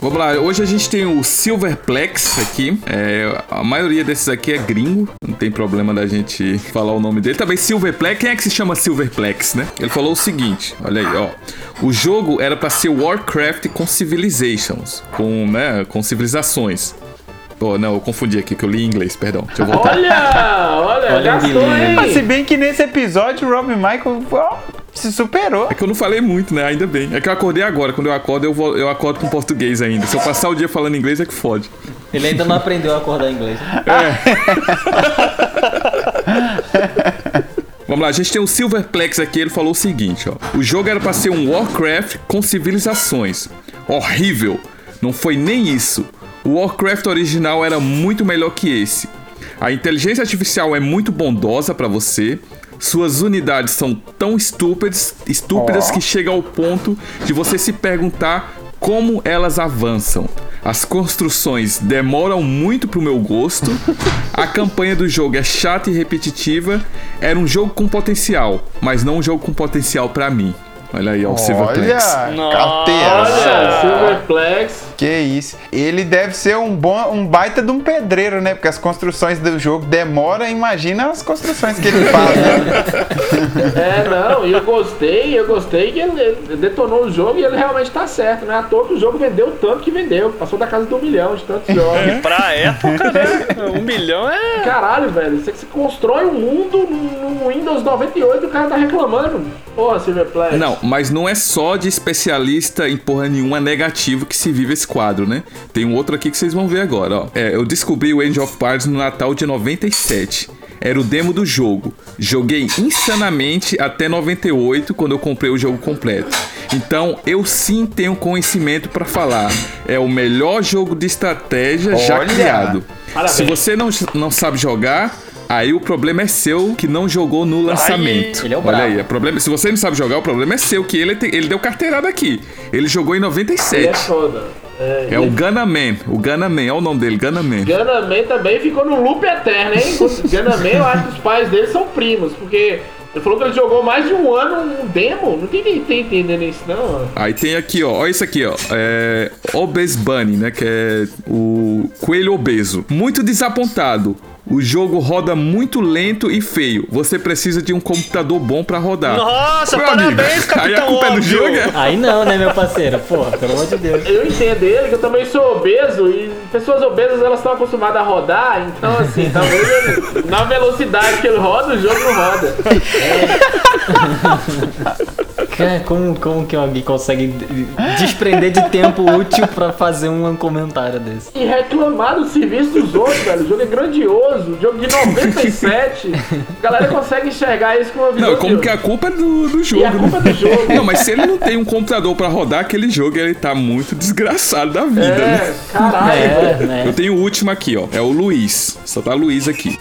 Vamos lá, hoje a gente tem o Silverplex aqui. É, a maioria desses aqui é gringo, não tem problema da gente falar o nome dele. Também Silverplex, quem é que se chama Silverplex, né? Ele falou o seguinte: olha aí, ó. O jogo era pra ser Warcraft com civilizations, com, né, com civilizações. Oh, não, eu confundi aqui, que eu li em inglês, perdão. Deixa eu voltar. Olha, olha, Olha o gastou, hein? Mas se bem que nesse episódio o Rob Michael ó, se superou. É que eu não falei muito, né? Ainda bem. É que eu acordei agora. Quando eu acordo, eu, vou, eu acordo com português ainda. Se eu passar o dia falando inglês, é que fode. Ele ainda não aprendeu a acordar em inglês. *laughs* Vamos lá, a gente tem o Silverplex aqui, ele falou o seguinte, ó. O jogo era pra ser um Warcraft com civilizações. Horrível. Não foi nem isso. O Warcraft original era muito melhor que esse. A inteligência artificial é muito bondosa pra você. Suas unidades são tão estúpidas, estúpidas que chega ao ponto de você se perguntar como elas avançam. As construções demoram muito pro meu gosto. A campanha do jogo é chata e repetitiva. Era um jogo com potencial, mas não um jogo com potencial pra mim. Olha aí, ó, o Silverplex. Olha, Nossa. Olha, Silverplex. Que isso. Ele deve ser um bom, um baita de um pedreiro, né? Porque as construções do jogo demoram, imagina as construções que ele faz, né? *laughs* É, não, e eu gostei, eu gostei que ele, detonou o jogo e ele realmente tá certo, né? À toa que o jogo vendeu tanto que vendeu. Passou da casa do um milhão de tantos jogos. Pra época, né? *laughs* Um milhão é. Caralho, velho, você, você constrói um mundo no no Windows 98 e o cara tá reclamando. Porra, Silverplex. Não, mas não é só de especialista em porra nenhuma negativo que se vive esse quadro, né? Tem um outro aqui que vocês vão ver agora, ó. É, eu descobri o Age of Parts no Natal de 97. Era o demo do jogo. Joguei insanamente até 98, quando eu comprei o jogo completo. Então, eu sim tenho conhecimento pra falar. É o melhor jogo de estratégia já Olha! criado. Parabéns. Se você não, não sabe jogar, aí o problema é seu que não jogou no lançamento. ele é o Olha aí, o problema, se você não sabe jogar, o problema é seu, que ele, ele deu carteirada aqui. Ele jogou em Ele é 97. foda. É, É o Gunna Man, o Gunna Man, é o nome dele, Gunna Man. Gunnaman também ficou no loop eterno, hein? *laughs* Gunnaman, eu acho que os pais dele são primos, porque ele falou que ele jogou mais de um ano um demo. Não tem ninguém entendendo isso, não. Aí tem aqui, ó, olha isso aqui, ó, é Obes Bunny, né, que é o coelho obeso. Muito desapontado. O jogo roda muito lento e feio. Você precisa de um computador bom pra rodar. Nossa, Meu parabéns, amigo, Aí a Capitão culpa é do jogo, é? Aí não, né, meu parceiro? Porra, pelo amor de Deus. Eu entendo ele, que eu também sou obeso, e pessoas obesas elas estão acostumadas a rodar, então assim, *laughs* talvez ele- na velocidade que ele roda, o jogo não roda. Cara, como, como que alguém consegue desprender de tempo útil pra fazer um comentário desse? E reclamar do serviço dos outros, velho. O jogo é grandioso, jogo de 97. *laughs* A galera consegue enxergar isso com uma visão Não, como de- que a culpa é do, do jogo, E a culpa é né? do jogo. Não, mas se ele não tem um computador pra rodar aquele jogo, ele tá muito desgraçado da vida, né? É, caralho, É, velho. né? Eu tenho o último aqui, ó. É o Luiz. Só tá Luiz aqui.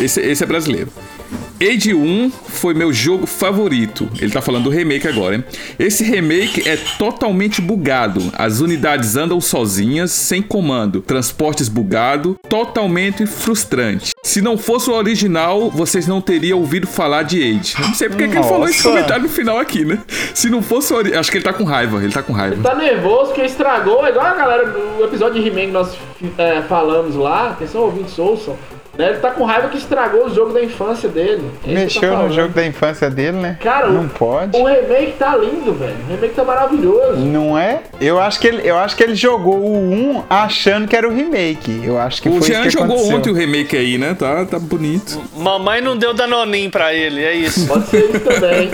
Esse, esse é brasileiro. Age 1 foi meu jogo favorito. Ele tá falando do remake agora, hein? Esse remake é totalmente bugado. As unidades andam sozinhas, sem comando. Transportes bugado, totalmente frustrante. Se não fosse o original, vocês não teriam ouvido falar de Age. Não sei porque que ele falou esse comentário no final aqui, né? Se não fosse o ori... Acho que ele tá com raiva. Ele tá com raiva. Tá nervoso que estragou, igual a galera do episódio de He-Man que nós é, falamos lá. Atenção, ouvintes, ouçam. Ele tá com raiva que estragou o jogo da infância dele. É tô Mexeu no falando. jogo da infância dele, né? Cara, não o- pode. O remake tá lindo, velho. O remake tá maravilhoso. Não é? Eu acho que ele, eu acho que ele jogou o 1 achando que era o remake. Eu acho que O foi Jean isso que jogou aconteceu. ontem o remake aí, né? Tá, tá bonito. Mamãe não deu danoninho pra ele, é isso. Pode ser isso também.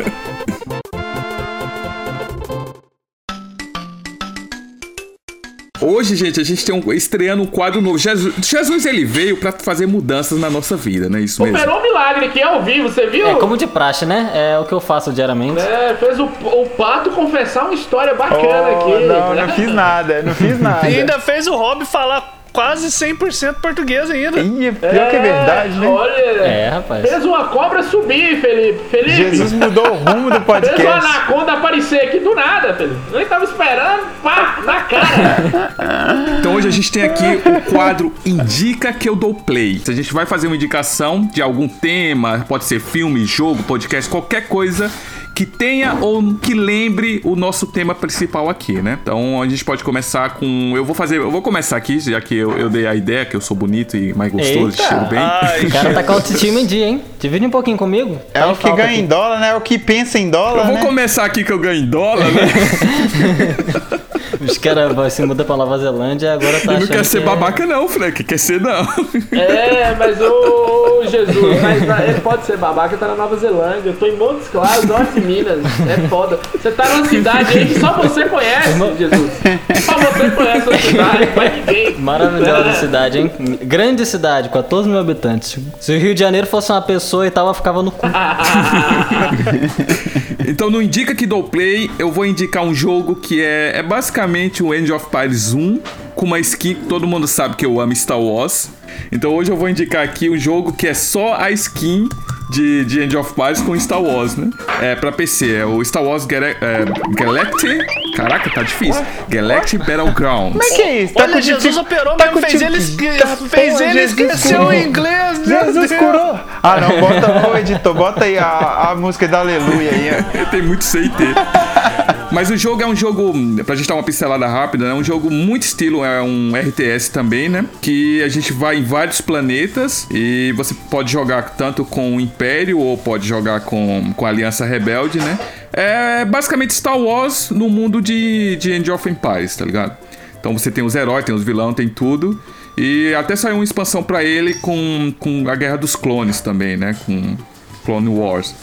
Hoje, gente, a gente tem um, estreando um quadro novo. Jesus, Jesus ele veio pra fazer mudanças na nossa vida, né? Isso mesmo. Operou um milagre aqui ao vivo, você viu? É como de praxe, né? É o que eu faço diariamente. É, fez o, o Pato confessar uma história bacana Oh, aqui. não, né? não fiz nada, não fiz *laughs* nada. E ainda fez o Rob falar quase 100% português ainda. Ih, pior que é verdade, né? Olha, É, rapaz. fez uma cobra subir, Felipe. Felipe, Jesus mudou o rumo do fez uma podcast. anaconda aparecer aqui do nada, Felipe. Eu tava esperando, pá, na cara. Então hoje a gente tem aqui o quadro Indica que eu dou play. A gente vai fazer uma indicação de algum tema, pode ser filme, jogo, podcast, qualquer coisa que tenha ou que lembre o nosso tema principal aqui, né? Então a gente pode começar com. Eu vou fazer. Eu vou começar aqui, já que eu, eu dei a ideia que eu sou bonito e mais gostoso, Eita. cheiro bem. Ai, O cara tá com autoestima em dia, hein? Divide um pouquinho comigo. É Tá em o que ganha em aqui. dólar, né? É o que pensa em Eu dólar, vou né? começar aqui que eu ganho em dólar, né? *laughs* Os caras vai se muda pra Nova Zelândia e agora tá Ele não quer ser que é- babaca, não, Frank. Quer ser, não. É, mas ô, ô, Jesus, mas ele pode ser babaca, tá na Nova Zelândia. Eu tô em Montes Claros, de Minas. É foda. Você tá numa cidade aí que só você conhece, Jesus. Só você conhece a cidade, *laughs* mas ninguém. Maravilhosa É. cidade, hein? Grande cidade, 14 mil habitantes. Se o Rio de Janeiro fosse uma pessoa e tava, ficava no cu. *laughs* Então no Indica que dou play, eu vou indicar um jogo que é, é basicamente o End of Pirates 1 com uma skin que todo mundo sabe que eu amo Star Wars. Então hoje eu vou indicar aqui um jogo que é só a skin de, de End of Pirates com Star Wars, né? É pra PC, é o Star Wars Gala é, Galactic. Caraca, tá difícil. Galactic Battlegrounds. Como é que é isso? Tá Olha, com Jesus dific- operou, tá fez dific- ele, esque- tá- fez ele esquecer o inglês. Jesus curou. Ah, não, bota, ô editor, bota aí a, a música da Aleluia aí. Tem muito CT. Mas o jogo é um jogo, pra gente dar uma pincelada rápida, é um jogo muito estilo, é um RTS também, né? Que a gente vai em vários planetas e você pode jogar tanto com o Império ou pode jogar com, com a Aliança Rebelde, né? É basicamente Star Wars no mundo de, de End of Empires, tá ligado? Então você tem os heróis, tem os vilões, tem tudo. E até saiu uma expansão pra ele com, com a Guerra dos Clones também, né? Com Clone Wars.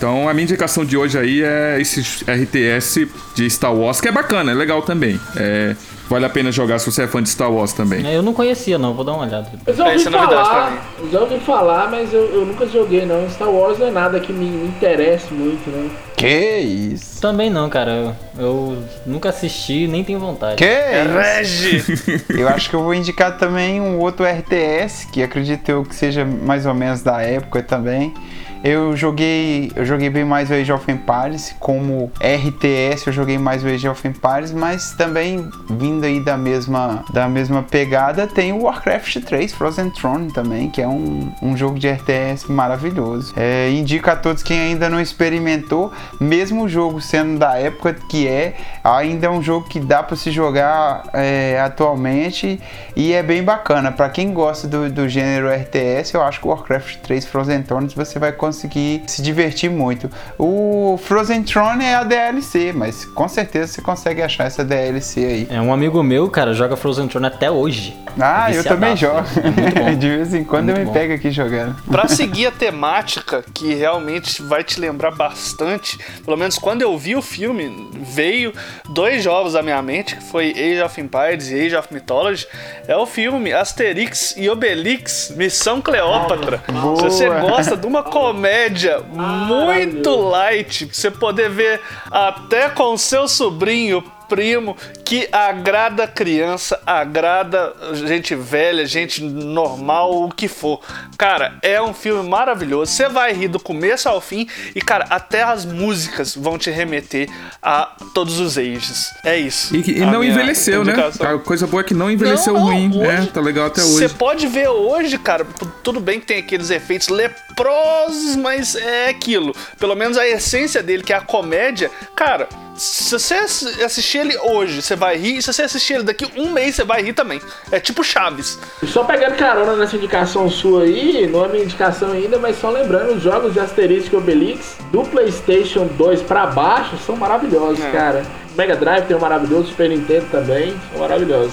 Então a minha indicação de hoje aí é esse RTS de Star Wars, que é bacana, é legal também. É, vale a pena jogar se você é fã de Star Wars também. Eu não conhecia, não, vou dar uma olhada. Eu já ouvi Essa é falar, já ouvi falar, mas eu, eu nunca joguei não. Star Wars não é nada que me, me interesse muito, não. Que isso? Também não, cara. Eu, eu nunca assisti, nem tenho vontade. Que isso? Regi. *laughs* Eu acho que eu vou indicar também um outro RTS, que acredito eu que seja mais ou menos da época também. Eu joguei, eu joguei bem mais o Age of Empires, como RTS eu joguei mais o Age of Empires, mas também vindo aí da mesma, da mesma pegada tem o Warcraft 3 Frozen Throne também, que é um, um jogo de RTS maravilhoso. É, indico a todos quem ainda não experimentou, mesmo o jogo sendo da época que é, ainda é um jogo que dá para se jogar é, atualmente e é bem bacana. Para quem gosta do, do gênero RTS, eu acho que o Warcraft 3 Frozen Throne você vai conseguir se divertir muito. O Frozen Throne é a DLC, mas com certeza você consegue achar essa DLC aí. É um amigo meu, cara, joga Frozen Throne até hoje. Ah, É eu também jogo. viciadaço, É *laughs* de vez em quando Muito eu me bom. pego aqui jogando. Pra seguir a temática que realmente vai te lembrar bastante, pelo menos quando eu vi o filme, veio dois jogos à minha mente, que foi Age of Empires e Age of Mythology. É o filme Asterix e Obelix, Missão Cleópatra. Se você Boa. gosta de uma comédia *laughs* muito light, pra você poder ver até com seu sobrinho primo que agrada criança, agrada gente velha, gente normal, o que for. Cara, é um filme maravilhoso. Você vai rir do começo ao fim e, cara, até as músicas vão te remeter a todos os ages. É isso. E, e não envelheceu, né? indicação. A coisa boa é que não envelheceu Não, não, ruim. hoje- É, tá legal até Você hoje. pode ver hoje, cara, tudo bem que tem aqueles efeitos leprosos, mas é aquilo. Pelo menos a essência dele, que é a comédia, cara. Se você ass- assistir ele hoje, você vai rir. E se você assistir ele daqui um mês, você vai rir também. É tipo Chaves. E Só pegando carona nessa indicação sua aí, não é minha indicação ainda, mas só lembrando, os jogos de Asterix e Obelix do PlayStation 2 pra baixo são maravilhosos, É. cara. Mega Drive tem um maravilhoso, Super Nintendo também, são maravilhosos.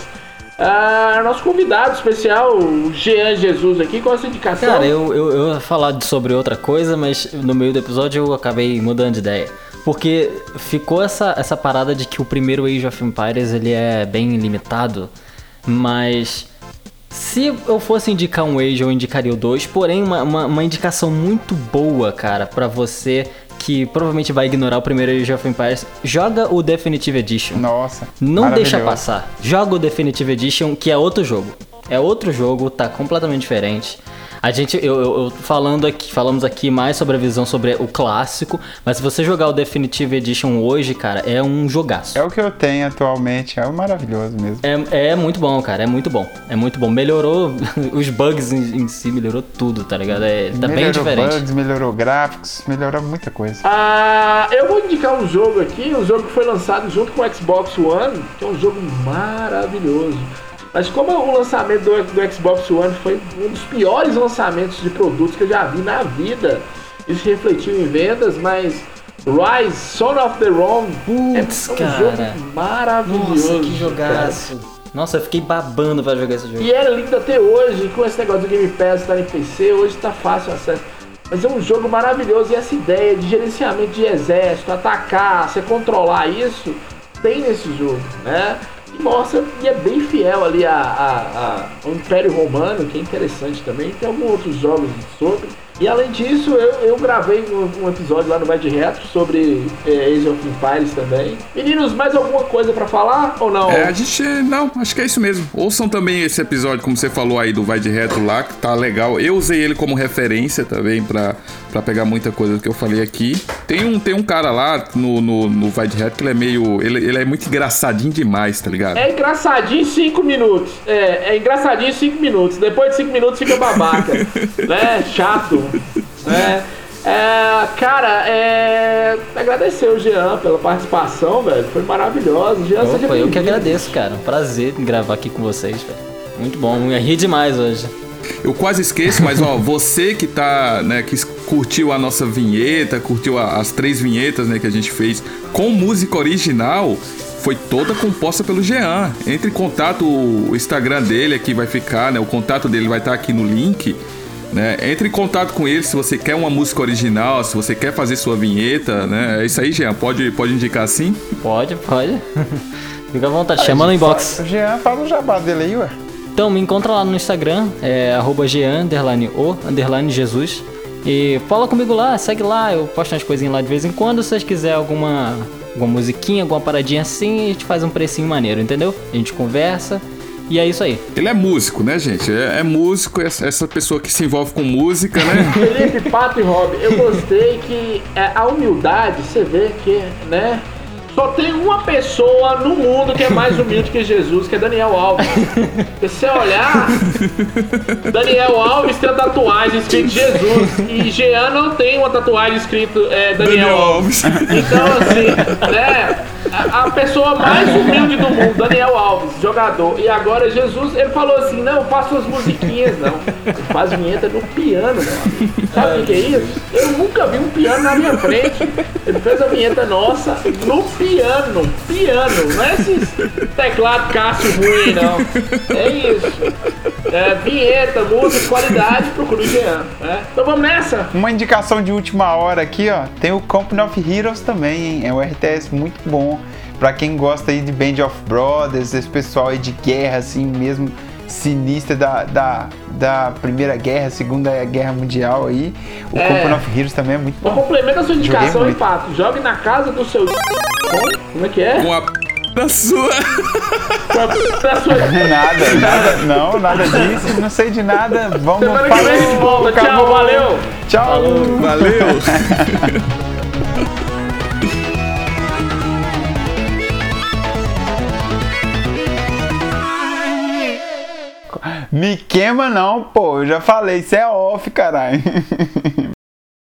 Ah, nosso convidado especial, o Jean Jesus aqui, qual a sua indicação? Cara, eu, eu, eu ia falar sobre outra coisa, mas no meio do episódio eu acabei mudando de ideia. Porque ficou essa, essa parada de que o primeiro Age of Empires ele é bem limitado, mas se eu fosse indicar um Age, eu indicaria o 2, porém uma, uma, uma indicação muito boa, cara, pra você que provavelmente vai ignorar o primeiro Age of Empires, joga o Definitive Edition. Nossa. Não deixa passar. Joga o Definitive Edition, que é outro jogo. É outro jogo, tá completamente diferente. A gente, eu, eu- eu falando aqui, falamos aqui mais sobre a visão sobre o clássico, mas se você jogar o Definitive Edition hoje, cara, é um jogaço. É o que eu tenho atualmente, é maravilhoso mesmo. É, é muito bom, cara, é muito bom. É muito bom. Melhorou *laughs* os bugs em, em si, melhorou tudo, tá ligado? É, tá bem melhorou diferente. bugs, melhorou gráficos, melhorou muita coisa. Ah, eu vou indicar um jogo aqui, um jogo que foi lançado junto com o Xbox One, que é um jogo maravilhoso. Mas como o lançamento do, do Xbox One foi um dos piores lançamentos de produtos que eu já vi na vida, isso refletiu em vendas, mas Rise, Son of the Rome. Putz, é um cara. jogo maravilhoso. Nossa, que jogaço. Nossa, eu fiquei babando pra jogar esse jogo. E era lindo até hoje, com esse negócio do Game Pass estar em PC, hoje tá fácil o acesso. Mas é um jogo maravilhoso e essa ideia de gerenciamento de exército, atacar, você controlar isso, tem nesse jogo, né? E mostra, e é bem fiel ali a, a, a- ao Império Romano, que é interessante também. Tem alguns outros jogos sobre. E além disso, eu, eu gravei um, um episódio lá no Vai de Retro sobre é, Age of Empires também. Meninos, mais alguma coisa pra falar ou não? É, a gente. Não, acho que é isso mesmo. Ouçam também esse episódio, como você falou aí, do Vai de Retro lá, que tá legal. Eu usei ele como referência também pra, pra pegar muita coisa que eu falei aqui. Tem um, tem um cara lá no, no, no Vai de Retro que ele é meio. Ele, ele é muito engraçadinho demais, tá ligado? É engraçadinho em 5 minutos. É, é engraçadinho em 5 minutos. Depois de 5 minutos fica babaca. *laughs* né? Chato. *laughs* Né? É, cara, é. Agradecer o Jean pela participação, velho. Foi maravilhoso. Jean, seja Opa, eu que agradeço, cara. Um prazer em gravar aqui com vocês, velho. Muito bom, eu ri demais hoje. Eu quase esqueço, mas ó, *laughs* você que tá, né, que curtiu a nossa vinheta, curtiu a- as três vinhetas, né, que a gente fez com música original, foi toda composta pelo Jean. Entre em contato, o Instagram dele aqui vai ficar, né, o contato dele vai estar aqui no link. Né? Entre em contato com ele se você quer uma música original, se você quer fazer sua vinheta, né? É isso aí, Jean. Pode, pode indicar assim? Pode, pode. *laughs* Fica à vontade, chama no inbox. O Jean fala o jabá dele aí, ué. Então, me encontra lá no Instagram, é arroba Jean, underline o, underline Jesus. E fala comigo lá, segue lá, eu posto umas coisinhas lá de vez em quando. Se vocês quiserem alguma, alguma musiquinha, alguma paradinha assim, a gente faz um precinho maneiro, entendeu? A gente conversa. E é isso aí. Ele é músico, né, gente? É, é músico, essa essa pessoa que se envolve com música, né? *laughs* Felipe, Pato e Rob, eu gostei que é, a humildade, você vê que, né? Só tem uma pessoa no mundo que é mais humilde que Jesus, que é Daniel Alves. Se você olhar, Daniel Alves tem a tatuagem escrito Jesus. E Jean não tem uma tatuagem escrito é, Daniel, Alves. Então, assim, né? A, pessoa mais humilde do mundo, Daniel Alves, jogador. E agora Jesus, ele falou assim: não, faça suas musiquinhas, não. Ele faz vinheta no piano, meu. Sabe o que é isso? Eu nunca vi um piano na minha frente. Ele fez a vinheta nossa no piano. Piano, não é esses teclado Cássio ruim, não. É isso. É, vinheta, música, qualidade, procura o Jean. Né? Então vamos nessa? Uma indicação de última hora aqui, ó. Tem o Company of Heroes também, hein? É um RTS muito bom. Pra quem gosta aí de Band of Brothers, esse pessoal aí de guerra, assim mesmo, sinistra da, da, da Primeira Guerra, Segunda Guerra Mundial aí. O É. Company of Heroes também é muito Então bom. complementa a sua indicação, Joguei hein, muito. Pato? Jogue na casa do seu. Com? Como é que é? Com a p da sua. Com a- da sua- *laughs* Nada, nada, não, nada disso, não sei de nada. Vamos Semana que vem a gente volta. Tchau, valeu. Tchau. Valeu! *laughs* Me queima não, pô. Eu já falei, isso é off, caralho. *laughs*